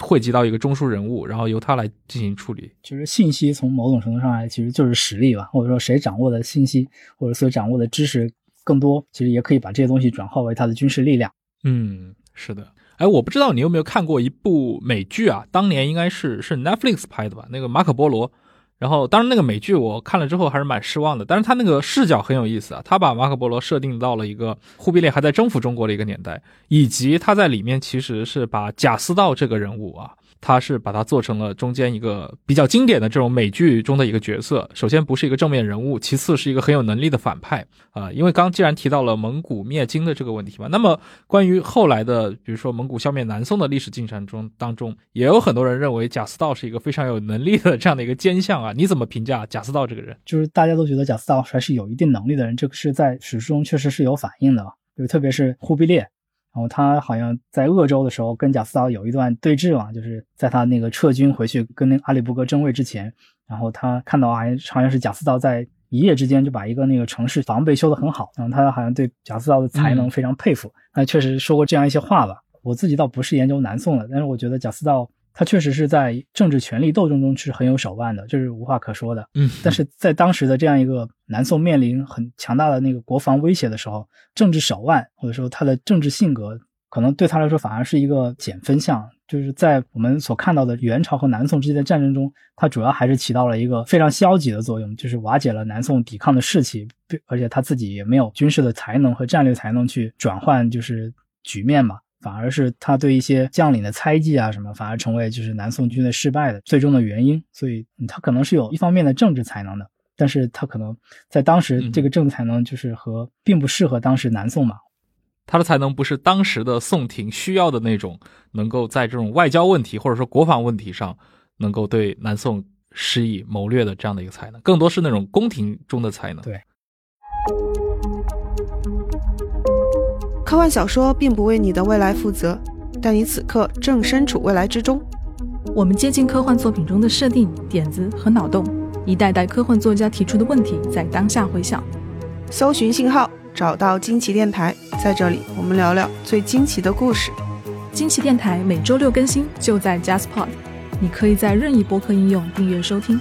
汇集到一个中枢人物，然后由他来进行处理。其实信息从某种程度上来，其实就是实力吧，或者说谁掌握的信息或者所掌握的知识更多，其实也可以把这些东西转化为他的军事力量。嗯，是的。哎，我不知道你有没有看过一部美剧啊？当年应该是是 Netflix 拍的吧？那个《马可波罗》。然后，当然那个美剧我看了之后还是蛮失望的，但是他那个视角很有意思啊，他把马可波罗设定到了一个忽必烈还在征服中国的一个年代，以及他在里面其实是把贾似道这个人物啊。他是把它做成了中间一个比较经典的这种美剧中的一个角色。首先不是一个正面人物，其次是一个很有能力的反派啊。因为刚既然提到了蒙古灭金的这个问题嘛，那么关于后来的，比如说蒙古消灭南宋的历史进程中当中，也有很多人认为贾似道是一个非常有能力的这样的一个奸相啊。你怎么评价贾似道这个人？就是大家都觉得贾似道还是有一定能力的人，这个是在史书中确实是有反映的，就特别是忽必烈。然后他好像在鄂州的时候跟贾似道有一段对峙嘛，就是在他那个撤军回去跟那个阿里不哥争位之前，然后他看到好像好像是贾似道在一夜之间就把一个那个城市防备修得很好，然后他好像对贾似道的才能非常佩服，那确实说过这样一些话吧。我自己倒不是研究南宋的，但是我觉得贾似道。他确实是在政治权力斗争中是很有手腕的，这是无话可说的。嗯，但是在当时的这样一个南宋面临很强大的那个国防威胁的时候，政治手腕或者说他的政治性格，可能对他来说反而是一个减分项。就是在我们所看到的元朝和南宋之间的战争中，他主要还是起到了一个非常消极的作用，就是瓦解了南宋抵抗的士气，而且他自己也没有军事的才能和战略才能去转换就是局面嘛。反而是他对一些将领的猜忌啊什么，反而成为就是南宋军队失败的最终的原因。所以他可能是有一方面的政治才能的，但是他可能在当时这个政治才能就是和并不适合当时南宋嘛。他的才能不是当时的宋廷需要的那种，能够在这种外交问题或者说国防问题上能够对南宋施以谋略的这样的一个才能，更多是那种宫廷中的才能。对。科幻小说并不为你的未来负责，但你此刻正身处未来之中。我们接近科幻作品中的设定、点子和脑洞，一代代科幻作家提出的问题在当下回响。搜寻信号，找到惊奇电台，在这里我们聊聊最惊奇的故事。惊奇电台每周六更新，就在 JustPod，你可以在任意播客应用订阅收听。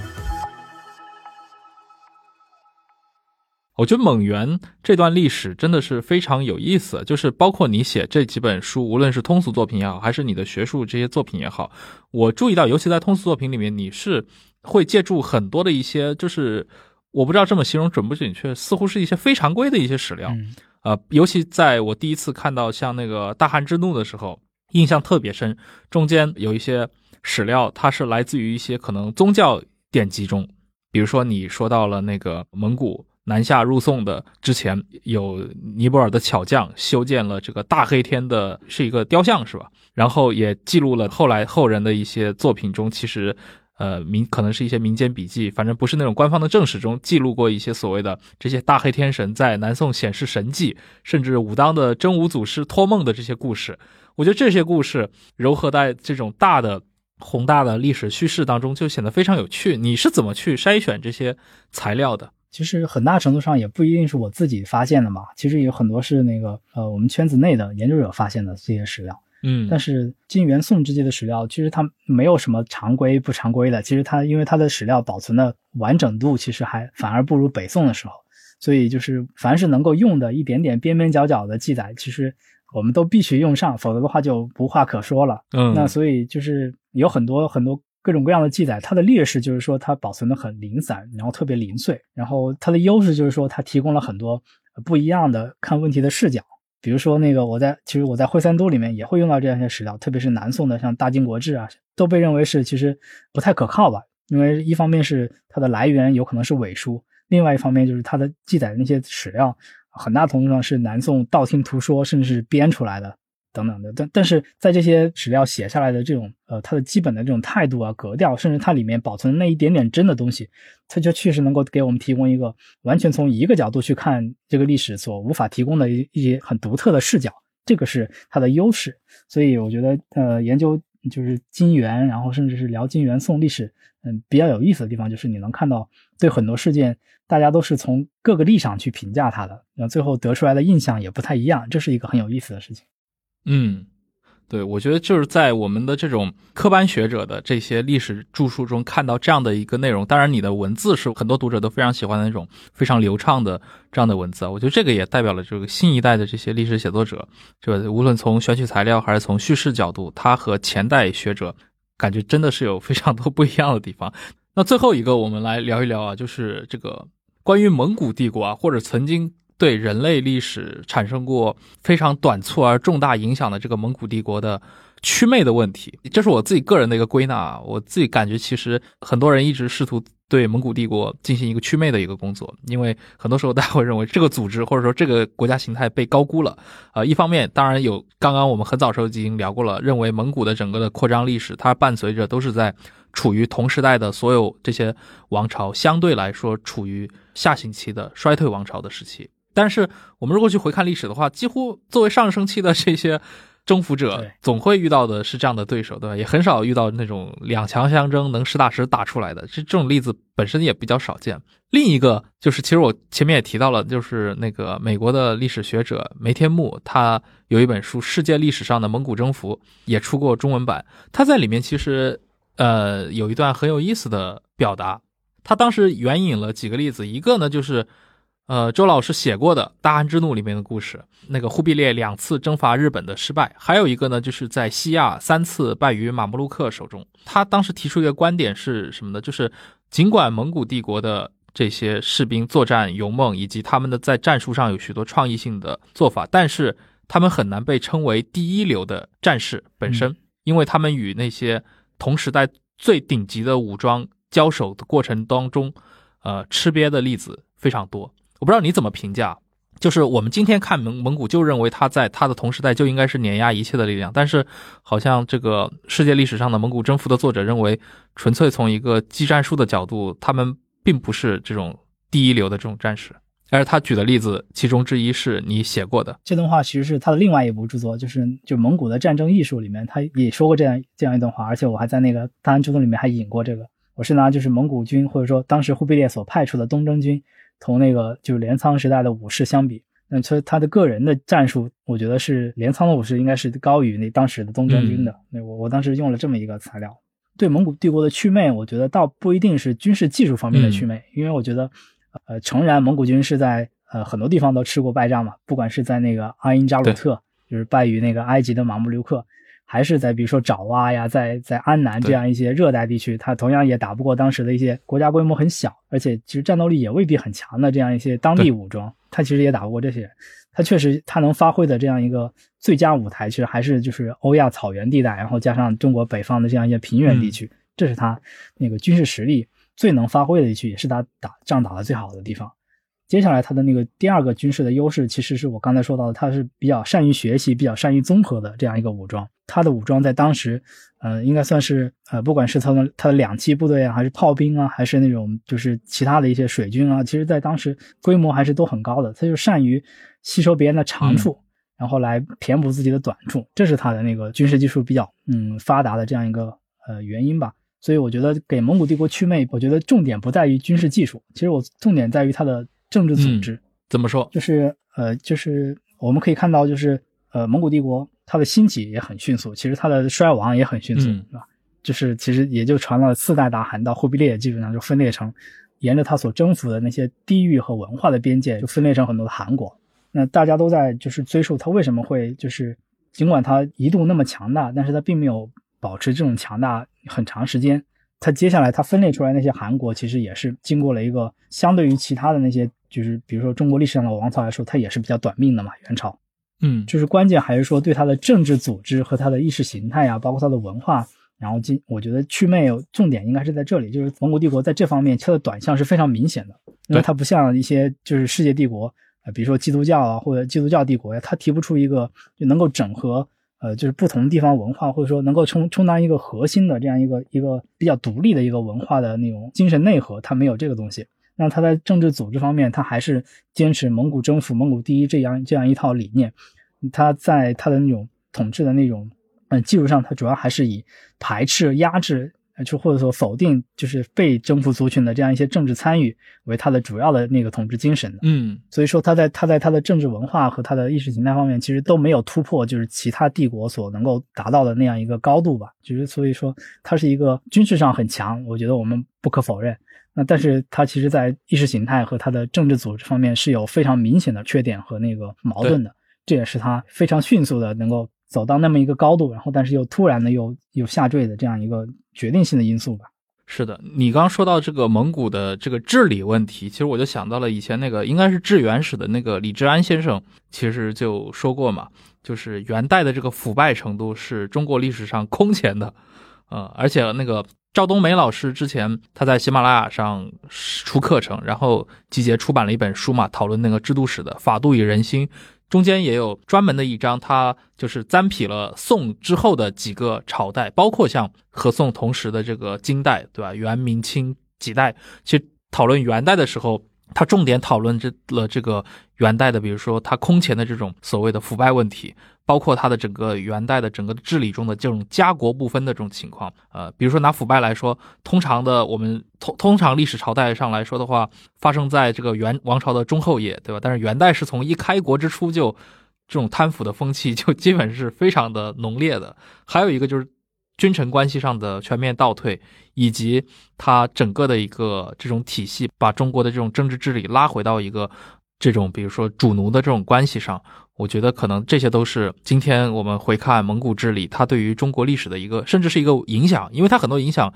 我觉得蒙元这段历史真的是非常有意思，就是包括你写这几本书，无论是通俗作品也好，还是你的学术这些作品也好，我注意到，尤其在通俗作品里面，你是会借助很多的一些，就是我不知道这么形容准不准确，似乎是一些非常规的一些史料。嗯呃，尤其在我第一次看到像那个大汉之怒的时候，印象特别深。中间有一些史料，它是来自于一些可能宗教典籍中，比如说你说到了那个蒙古南下入宋的之前，有尼泊尔的巧匠修建了这个大黑天的，是一个雕像是吧？然后也记录了后来后人的一些作品中，其实。呃，民可能是一些民间笔记，反正不是那种官方的正史中记录过一些所谓的这些大黑天神在南宋显示神迹，甚至武当的真武祖师托梦的这些故事。我觉得这些故事糅合在这种大的宏大的历史叙事当中，就显得非常有趣。你是怎么去筛选这些材料的？其实很大程度上也不一定是我自己发现的嘛，其实有很多是那个呃我们圈子内的研究者发现的这些史料。嗯，但是金元宋之际的史料，其实它没有什么常规不常规的。其实它因为它的史料保存的完整度，其实还反而不如北宋的时候。所以就是凡是能够用的一点点边边角角的记载，其实我们都必须用上，否则的话就无话可说了。嗯，那所以就是有很多很多各种各样的记载，它的劣势就是说它保存的很零散，然后特别零碎。然后它的优势就是说它提供了很多不一样的看问题的视角。比如说那个，我在其实我在会三都里面也会用到这样一些史料，特别是南宋的像《大金国志》啊，都被认为是其实不太可靠吧。因为一方面是它的来源有可能是伪书，另外一方面就是它的记载的那些史料，很大程度上是南宋道听途说，甚至是编出来的等等的。但但是在这些史料写下来的这种呃，它的基本的这种态度啊、格调，甚至它里面保存那一点点真的东西，它就确实能够给我们提供一个完全从一个角度去看这个历史所无法提供的一一些很独特的视角，这个是它的优势。所以我觉得，呃，研究就是金元，然后甚至是聊金元宋历史，嗯，比较有意思的地方就是你能看到对很多事件，大家都是从各个立场去评价它的，然后最后得出来的印象也不太一样，这是一个很有意思的事情。嗯。对，我觉得就是在我们的这种科班学者的这些历史著述中看到这样的一个内容。当然，你的文字是很多读者都非常喜欢的那种非常流畅的这样的文字啊。我觉得这个也代表了这个新一代的这些历史写作者，这无论从选取材料还是从叙事角度，他和前代学者感觉真的是有非常多不一样的地方。那最后一个，我们来聊一聊啊，就是这个关于蒙古帝国啊，或者曾经。对人类历史产生过非常短促而重大影响的这个蒙古帝国的祛魅的问题，这是我自己个人的一个归纳。我自己感觉，其实很多人一直试图对蒙古帝国进行一个祛魅的一个工作，因为很多时候大家会认为这个组织或者说这个国家形态被高估了。呃，一方面当然有，刚刚我们很早时候已经聊过了，认为蒙古的整个的扩张历史，它伴随着都是在处于同时代的所有这些王朝相对来说处于下行期的衰退王朝的时期。但是我们如果去回看历史的话，几乎作为上升期的这些征服者，总会遇到的是这样的对手，对吧？也很少遇到那种两强相争能实打实打出来的，这这种例子本身也比较少见。另一个就是，其实我前面也提到了，就是那个美国的历史学者梅天木，他有一本书《世界历史上的蒙古征服》，也出过中文版。他在里面其实呃有一段很有意思的表达，他当时援引了几个例子，一个呢就是。呃，周老师写过的《大安之怒》里面的故事，那个忽必烈两次征伐日本的失败，还有一个呢，就是在西亚三次败于马穆鲁克手中。他当时提出一个观点是什么呢？就是尽管蒙古帝国的这些士兵作战勇猛，以及他们的在战术上有许多创意性的做法，但是他们很难被称为第一流的战士本身，因为他们与那些同时代最顶级的武装交手的过程当中，呃，吃瘪的例子非常多。我不知道你怎么评价，就是我们今天看蒙蒙古，就认为他在他的同时代就应该是碾压一切的力量，但是好像这个世界历史上的蒙古征服的作者认为，纯粹从一个技战术的角度，他们并不是这种第一流的这种战士。而他举的例子，其中之一是你写过的这段话，其实是他的另外一部著作，就是就蒙古的战争艺术里面，他也说过这样这样一段话，而且我还在那个大安著作里面还引过这个。我是拿就是蒙古军或者说当时忽必烈所派出的东征军。同那个就是镰仓时代的武士相比，那他他的个人的战术，我觉得是镰仓的武士应该是高于那当时的东征军的。那我我当时用了这么一个材料，对蒙古帝国的祛魅，我觉得倒不一定是军事技术方面的祛魅，因为我觉得，呃，诚然蒙古军是在呃很多地方都吃过败仗嘛，不管是在那个阿因扎鲁特，就是败于那个埃及的马木留克，还是在比如说爪哇呀，在在安南这样一些热带地区，它同样也打不过当时的一些国家规模很小，而且其实战斗力也未必很强的这样一些当地武装，他其实也打不过这些人。他确实他能发挥的这样一个最佳舞台，其实还是就是欧亚草原地带，然后加上中国北方的这样一些平原地区，这是他那个军事实力最能发挥的地区，也是他打仗打的最好的地方。接下来，他的那个第二个军事的优势，其实是我刚才说到的，他是比较善于学习、比较善于综合的这样一个武装。他的武装在当时，呃，应该算是呃，不管是他的他的两栖部队啊，还是炮兵啊，还是那种就是其他的一些水军啊，其实在当时规模还是都很高的。他就善于吸收别人的长处，然后来填补自己的短处，这是他的那个军事技术比较嗯发达的这样一个呃原因吧。所以我觉得给蒙古帝国祛魅，我觉得重点不在于军事技术，其实我重点在于他的。政治组织怎么说？就是呃，就是我们可以看到，就是呃，蒙古帝国它的兴起也很迅速，其实它的衰亡也很迅速，是吧？就是其实也就传了四代大汗到忽必烈，基本上就分裂成沿着他所征服的那些地域和文化的边界，就分裂成很多的汗国。那大家都在就是追溯他为什么会就是尽管他一度那么强大，但是他并没有保持这种强大很长时间。他接下来他分裂出来那些汗国，其实也是经过了一个相对于其他的那些。就是比如说中国历史上的王朝来说，它也是比较短命的嘛。元朝，嗯，就是关键还是说对它的政治组织和它的意识形态啊，包括它的文化，然后今我觉得祛魅重点应该是在这里，就是蒙古帝国在这方面它的短项是非常明显的，因为它不像一些就是世界帝国啊，比如说基督教啊或者基督教帝国呀，它提不出一个就能够整合呃就是不同地方文化或者说能够充充当一个核心的这样一个一个比较独立的一个文化的那种精神内核，它没有这个东西。那他在政治组织方面，他还是坚持蒙古征服、蒙古第一这样这样一套理念。他在他的那种统治的那种嗯技术上，他主要还是以排斥、压制，就或者说否定，就是被征服族群的这样一些政治参与为他的主要的那个统治精神的。嗯，所以说他在他在他的政治文化和他的意识形态方面，其实都没有突破，就是其他帝国所能够达到的那样一个高度吧。就是所以说，他是一个军事上很强，我觉得我们不可否认。那但是他其实，在意识形态和他的政治组织方面是有非常明显的缺点和那个矛盾的，这也是他非常迅速的能够走到那么一个高度，然后但是又突然的又又下坠的这样一个决定性的因素吧。是的，你刚说到这个蒙古的这个治理问题，其实我就想到了以前那个应该是治元史的那个李治安先生，其实就说过嘛，就是元代的这个腐败程度是中国历史上空前的，呃，而且那个。赵冬梅老师之前他在喜马拉雅上出课程，然后集结出版了一本书嘛，讨论那个制度史的《法度与人心》，中间也有专门的一章，他就是簪匹了宋之后的几个朝代，包括像和宋同时的这个金代，对吧？元、明清几代，其实讨论元代的时候。他重点讨论这了这个元代的，比如说他空前的这种所谓的腐败问题，包括他的整个元代的整个治理中的这种家国不分的这种情况。呃，比如说拿腐败来说，通常的我们通 通常历史朝代上来说的话，发生在这个元王朝的中后叶，对吧？但是元代是从一开国之初就这种贪腐的风气就基本是非常的浓烈的。还有一个就是。君臣关系上的全面倒退，以及他整个的一个这种体系，把中国的这种政治治理拉回到一个这种，比如说主奴的这种关系上，我觉得可能这些都是今天我们回看蒙古治理，它对于中国历史的一个，甚至是一个影响，因为它很多影响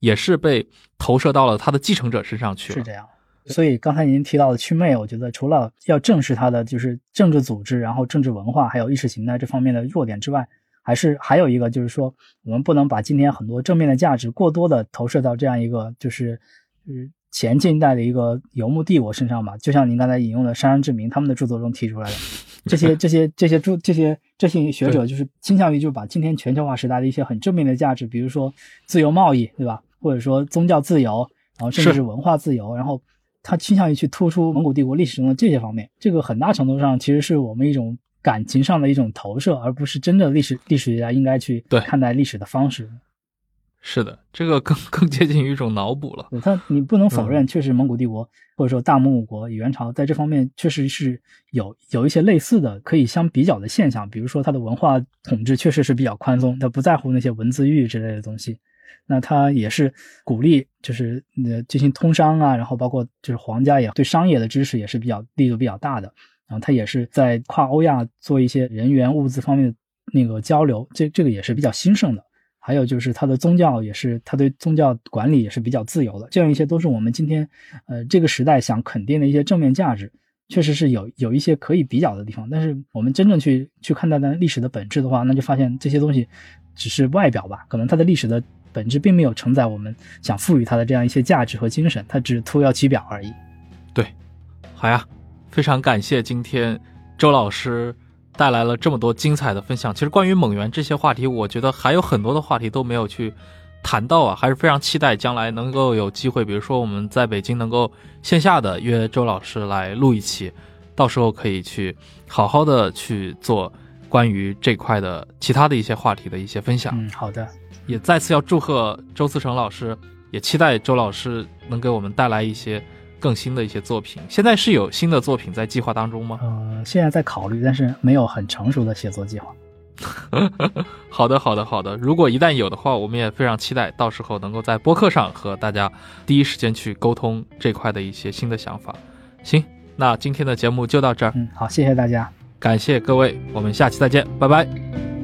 也是被投射到了他的继承者身上去。是这样，所以刚才您提到的祛魅，我觉得除了要正视他的就是政治组织，然后政治文化，还有意识形态这方面的弱点之外。还是还有一个，就是说，我们不能把今天很多正面的价值过多的投射到这样一个，就是就是前近代的一个游牧帝国身上吧。就像您刚才引用的山山志明他们的著作中提出来的，这些这些这些著这些这些学者就是倾向于就把今天全球化时代的一些很正面的价值，比如说自由贸易，对吧？或者说宗教自由，然后甚至是文化自由，然后他倾向于去突出蒙古帝国历史中的这些方面。这个很大程度上其实是我们一种。感情上的一种投射，而不是真的历史历史学家应该去看待历史的方式。是的，这个更 更接近于一种脑补了。他你不能否认，确实蒙古帝国或者说大蒙古国、元朝在这方面确实是有有一些类似的可以相比较的现象。比如说，它的文化统治确实是比较宽松，它不在乎那些文字狱之类的东西。那他也是鼓励，就是呃进行通商啊，然后包括就是皇家也对商业的支持也是比较力度比较大的。然后他也是在跨欧亚做一些人员物资方面那个交流，这这个也是比较兴盛的。还有就是他的宗教也是，他对宗教管理也是比较自由的。这样一些都是我们今天，呃，这个时代想肯定的一些正面价值，确实是有有一些可以比较的地方。但是我们真正去去看待的历史的本质的话，那就发现这些东西只是外表吧，可能它的历史的本质并没有承载我们想赋予它的这样一些价值和精神，它只图要其表而已。对，好呀，非常感谢今天周老师。带来了这么多精彩的分享。其实关于蒙元这些话题，我觉得还有很多的话题都没有去谈到啊，还是非常期待将来能够有机会，比如说我们在北京能够线下的约周老师来录一期，到时候可以去好好的去做关于这块的其他的一些话题的一些分享。嗯，好的，也再次要祝贺周思成老师，也期待周老师能给我们带来一些。更新的一些作品，现在是有新的作品在计划当中吗？呃，现在在考虑，但是没有很成熟的写作计划。好的，好的，好的。如果一旦有的话，我们也非常期待，到时候能够在播客上和大家第一时间去沟通这块的一些新的想法。行，那今天的节目就到这儿。嗯，好，谢谢大家，感谢各位，我们下期再见，拜拜。